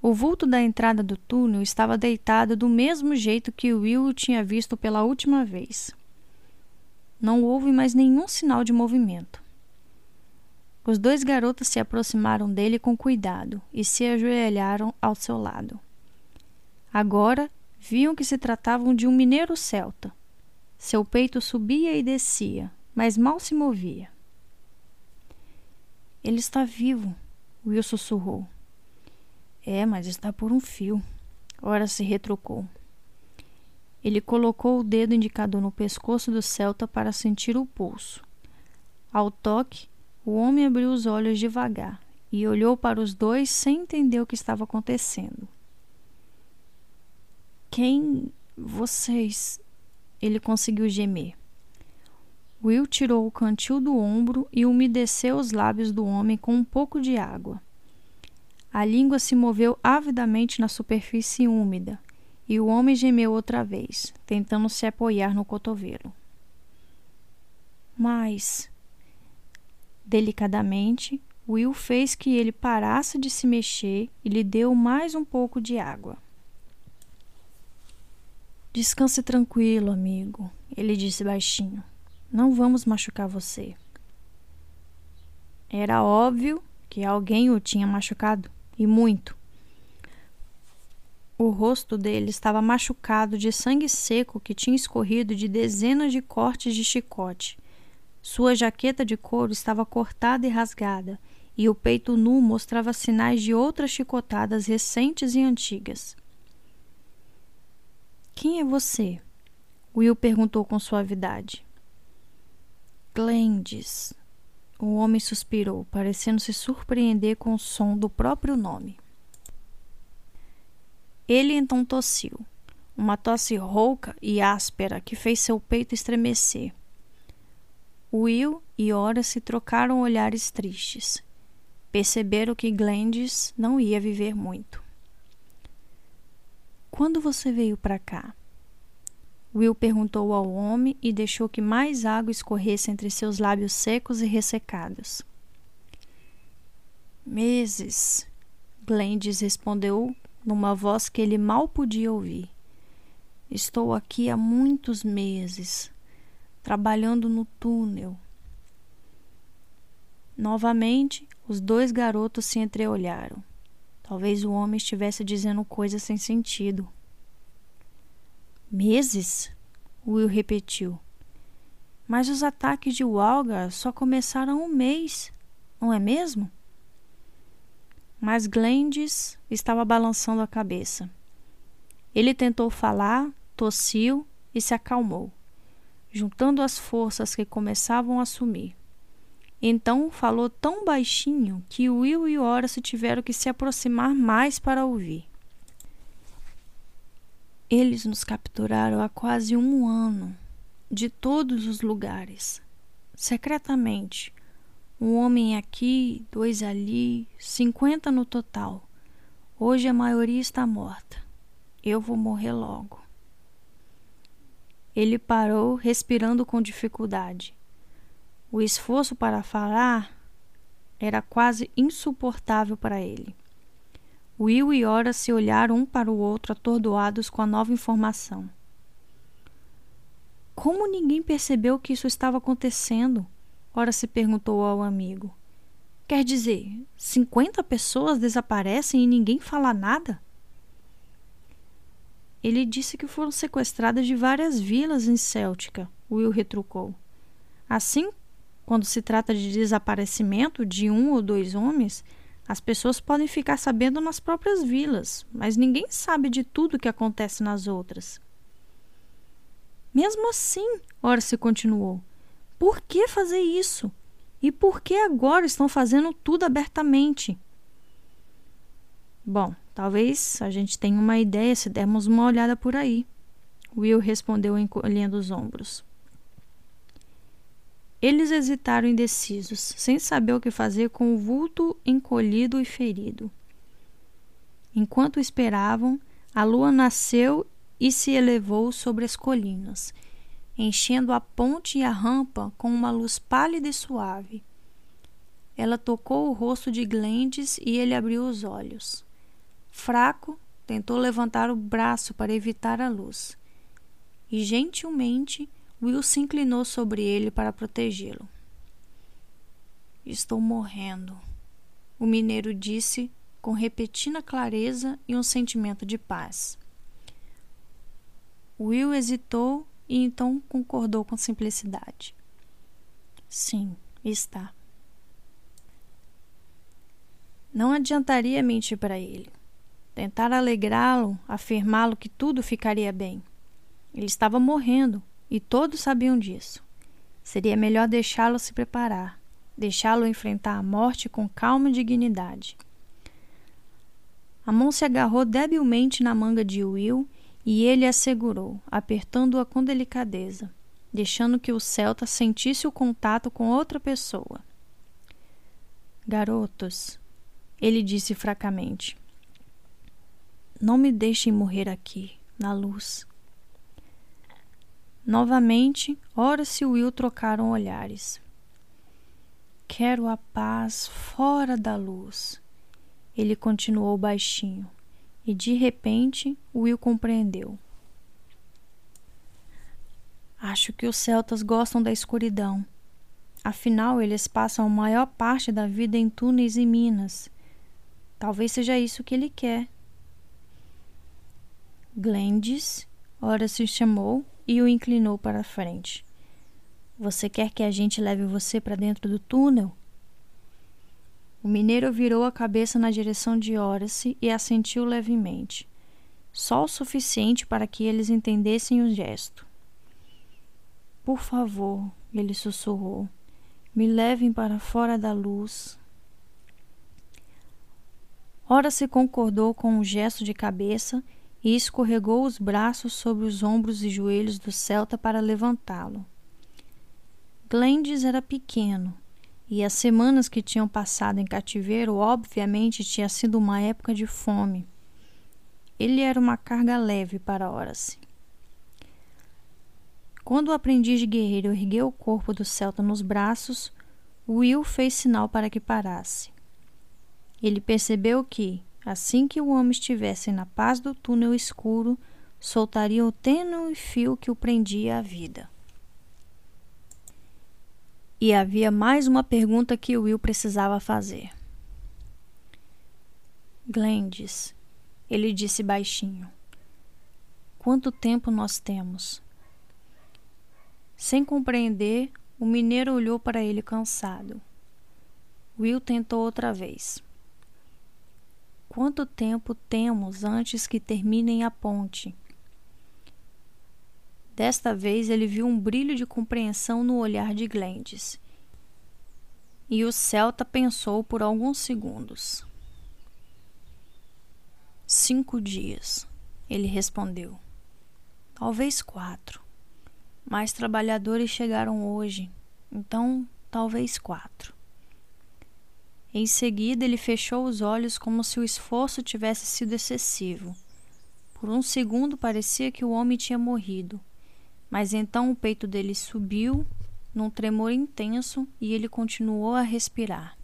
O vulto da entrada do túnel estava deitado do mesmo jeito que Will o tinha visto pela última vez. Não houve mais nenhum sinal de movimento. Os dois garotos se aproximaram dele com cuidado e se ajoelharam ao seu lado. Agora viam que se tratavam de um mineiro celta. Seu peito subia e descia, mas mal se movia. Ele está vivo, Will sussurrou. É, mas está por um fio. Ora se retrucou. Ele colocou o dedo indicador no pescoço do celta para sentir o pulso. Ao toque, o homem abriu os olhos devagar e olhou para os dois sem entender o que estava acontecendo. Quem vocês? Ele conseguiu gemer. Will tirou o cantil do ombro e umedeceu os lábios do homem com um pouco de água. A língua se moveu avidamente na superfície úmida e o homem gemeu outra vez, tentando se apoiar no cotovelo. Mas, delicadamente, Will fez que ele parasse de se mexer e lhe deu mais um pouco de água. Descanse tranquilo, amigo, ele disse baixinho. Não vamos machucar você. Era óbvio que alguém o tinha machucado, e muito. O rosto dele estava machucado de sangue seco que tinha escorrido de dezenas de cortes de chicote. Sua jaqueta de couro estava cortada e rasgada, e o peito nu mostrava sinais de outras chicotadas recentes e antigas. Quem é você? Will perguntou com suavidade. Glendes. O homem suspirou, parecendo se surpreender com o som do próprio nome. Ele então tossiu, uma tosse rouca e áspera que fez seu peito estremecer. Will e Ora se trocaram olhares tristes. Perceberam que Glendes não ia viver muito. Quando você veio para cá? Will perguntou ao homem e deixou que mais água escorresse entre seus lábios secos e ressecados. Meses, Glendes respondeu numa voz que ele mal podia ouvir. Estou aqui há muitos meses, trabalhando no túnel. Novamente, os dois garotos se entreolharam. Talvez o homem estivesse dizendo coisas sem sentido. Meses? Will repetiu. Mas os ataques de Walgar só começaram um mês, não é mesmo? Mas Glendes estava balançando a cabeça. Ele tentou falar, tossiu e se acalmou, juntando as forças que começavam a sumir. Então falou tão baixinho que Will e Horace tiveram que se aproximar mais para ouvir. Eles nos capturaram há quase um ano, de todos os lugares, secretamente. Um homem aqui, dois ali, cinquenta no total. Hoje a maioria está morta. Eu vou morrer logo. Ele parou, respirando com dificuldade. O esforço para falar era quase insuportável para ele. Will e Ora se olharam um para o outro, atordoados com a nova informação. Como ninguém percebeu que isso estava acontecendo? Ora se perguntou ao amigo. Quer dizer, cinquenta pessoas desaparecem e ninguém fala nada? Ele disse que foram sequestradas de várias vilas em Céltica, Will retrucou. Assim quando se trata de desaparecimento de um ou dois homens, as pessoas podem ficar sabendo nas próprias vilas, mas ninguém sabe de tudo que acontece nas outras. Mesmo assim, Orce continuou, Por que fazer isso? E por que agora estão fazendo tudo abertamente? Bom, talvez a gente tenha uma ideia se dermos uma olhada por aí. Will respondeu encolhendo os ombros. Eles hesitaram indecisos, sem saber o que fazer com o vulto encolhido e ferido. Enquanto esperavam, a lua nasceu e se elevou sobre as colinas, enchendo a ponte e a rampa com uma luz pálida e suave. Ela tocou o rosto de Glendes e ele abriu os olhos. Fraco, tentou levantar o braço para evitar a luz. E gentilmente Will se inclinou sobre ele para protegê-lo. Estou morrendo, o mineiro disse com repetida clareza e um sentimento de paz. Will hesitou e então concordou com simplicidade. Sim, está. Não adiantaria mentir para ele. Tentar alegrá-lo, afirmá-lo que tudo ficaria bem. Ele estava morrendo e todos sabiam disso. Seria melhor deixá-lo se preparar, deixá-lo enfrentar a morte com calma e dignidade. A mão se agarrou debilmente na manga de Will e ele a segurou, apertando-a com delicadeza, deixando que o celta sentisse o contato com outra pessoa. Garotos, ele disse fracamente, não me deixem morrer aqui, na luz. Novamente, Horace e Will trocaram olhares. Quero a paz fora da luz. Ele continuou baixinho, e de repente Will compreendeu. Acho que os celtas gostam da escuridão. Afinal, eles passam a maior parte da vida em túneis e minas. Talvez seja isso que ele quer. Glendes, ora se chamou e o inclinou para a frente. Você quer que a gente leve você para dentro do túnel? O mineiro virou a cabeça na direção de Horace e assentiu levemente, só o suficiente para que eles entendessem o gesto. Por favor, ele sussurrou, me levem para fora da luz. Horace concordou com um gesto de cabeça e escorregou os braços sobre os ombros e joelhos do celta para levantá-lo. Glendes era pequeno, e as semanas que tinham passado em cativeiro obviamente tinha sido uma época de fome. Ele era uma carga leve para Horace. Quando o aprendiz guerreiro ergueu o corpo do celta nos braços, Will fez sinal para que parasse. Ele percebeu que, Assim que o homem estivesse na paz do túnel escuro, soltaria o tênue fio que o prendia à vida. E havia mais uma pergunta que Will precisava fazer. Glendes, ele disse baixinho. Quanto tempo nós temos? Sem compreender, o mineiro olhou para ele cansado. Will tentou outra vez. Quanto tempo temos antes que terminem a ponte? Desta vez ele viu um brilho de compreensão no olhar de Glendes. E o Celta pensou por alguns segundos. Cinco dias, ele respondeu. Talvez quatro. Mais trabalhadores chegaram hoje, então talvez quatro. Em seguida, ele fechou os olhos como se o esforço tivesse sido excessivo. Por um segundo parecia que o homem tinha morrido, mas então o peito dele subiu num tremor intenso e ele continuou a respirar.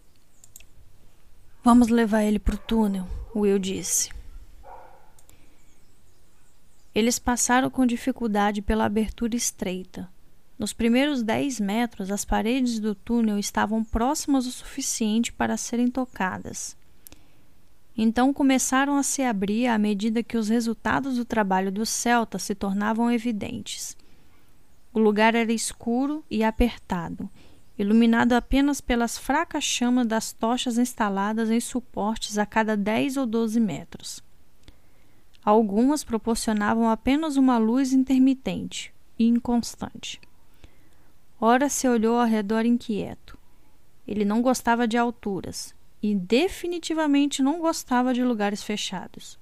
Vamos levar ele para o túnel, Will disse. Eles passaram com dificuldade pela abertura estreita. Nos primeiros dez metros, as paredes do túnel estavam próximas o suficiente para serem tocadas. Então começaram a se abrir à medida que os resultados do trabalho dos celtas se tornavam evidentes. O lugar era escuro e apertado, iluminado apenas pelas fracas chamas das tochas instaladas em suportes a cada dez ou doze metros. Algumas proporcionavam apenas uma luz intermitente e inconstante. Ora se olhou ao redor inquieto. Ele não gostava de alturas e definitivamente não gostava de lugares fechados.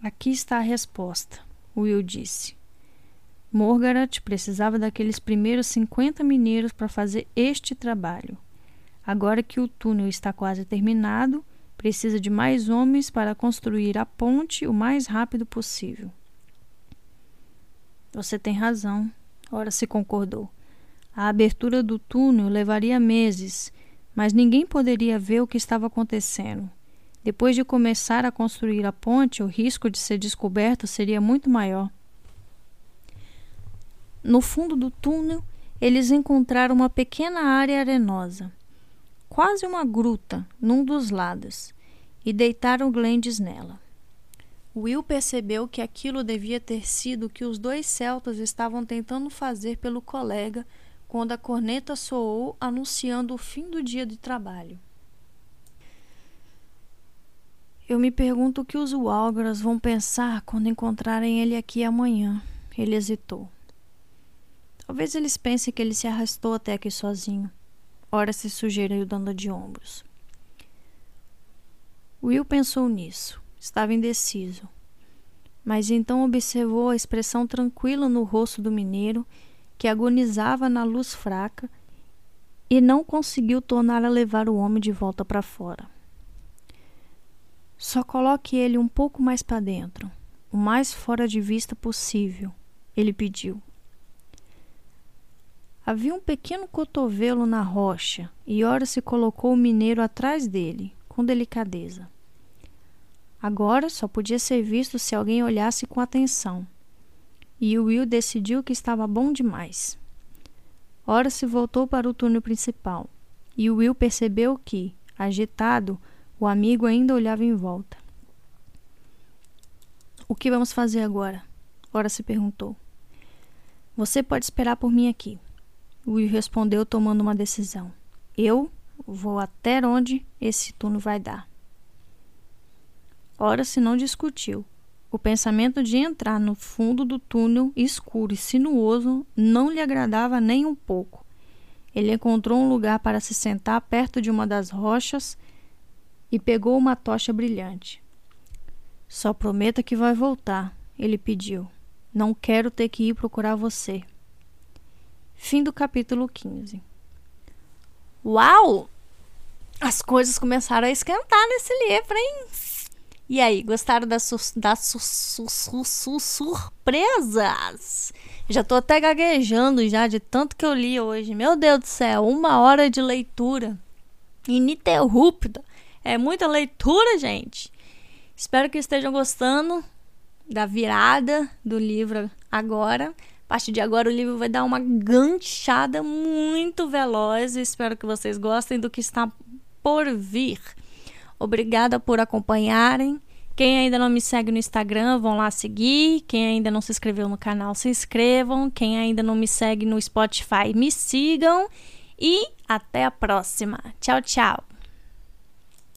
Aqui está a resposta, Will disse. Morgaret precisava daqueles primeiros 50 mineiros para fazer este trabalho. Agora que o túnel está quase terminado, precisa de mais homens para construir a ponte o mais rápido possível. Você tem razão, ora se concordou. A abertura do túnel levaria meses, mas ninguém poderia ver o que estava acontecendo. Depois de começar a construir a ponte, o risco de ser descoberto seria muito maior. No fundo do túnel, eles encontraram uma pequena área arenosa, quase uma gruta, num dos lados, e deitaram Glendes nela. Will percebeu que aquilo devia ter sido o que os dois celtas estavam tentando fazer pelo colega quando a corneta soou anunciando o fim do dia de trabalho. Eu me pergunto o que os Walgras vão pensar quando encontrarem ele aqui amanhã. Ele hesitou. Talvez eles pensem que ele se arrastou até aqui sozinho. Ora se sugeriu dando de ombros. Will pensou nisso. Estava indeciso. Mas então observou a expressão tranquila no rosto do mineiro, que agonizava na luz fraca, e não conseguiu tornar a levar o homem de volta para fora. Só coloque ele um pouco mais para dentro, o mais fora de vista possível, ele pediu. Havia um pequeno cotovelo na rocha e ora se colocou o mineiro atrás dele, com delicadeza. Agora só podia ser visto se alguém olhasse com atenção. E Will decidiu que estava bom demais. Ora se voltou para o túnel principal, e Will percebeu que, agitado, o amigo ainda olhava em volta. O que vamos fazer agora? Ora se perguntou. Você pode esperar por mim aqui. Will respondeu tomando uma decisão. Eu vou até onde esse túnel vai dar. Ora se não discutiu. O pensamento de entrar no fundo do túnel escuro e sinuoso não lhe agradava nem um pouco. Ele encontrou um lugar para se sentar perto de uma das rochas e pegou uma tocha brilhante. Só prometa que vai voltar, ele pediu. Não quero ter que ir procurar você. Fim do capítulo 15. Uau! As coisas começaram a esquentar nesse livro, hein? E aí, gostaram das, su das su su su surpresas? Já tô até gaguejando já de tanto que eu li hoje. Meu Deus do céu, uma hora de leitura ininterrupta. É muita leitura, gente. Espero que estejam gostando da virada do livro agora partir de agora o livro vai dar uma ganchada muito veloz. espero que vocês gostem do que está por vir. Obrigada por acompanharem. Quem ainda não me segue no Instagram, vão lá seguir. Quem ainda não se inscreveu no canal, se inscrevam. Quem ainda não me segue no Spotify, me sigam. E até a próxima. Tchau, tchau.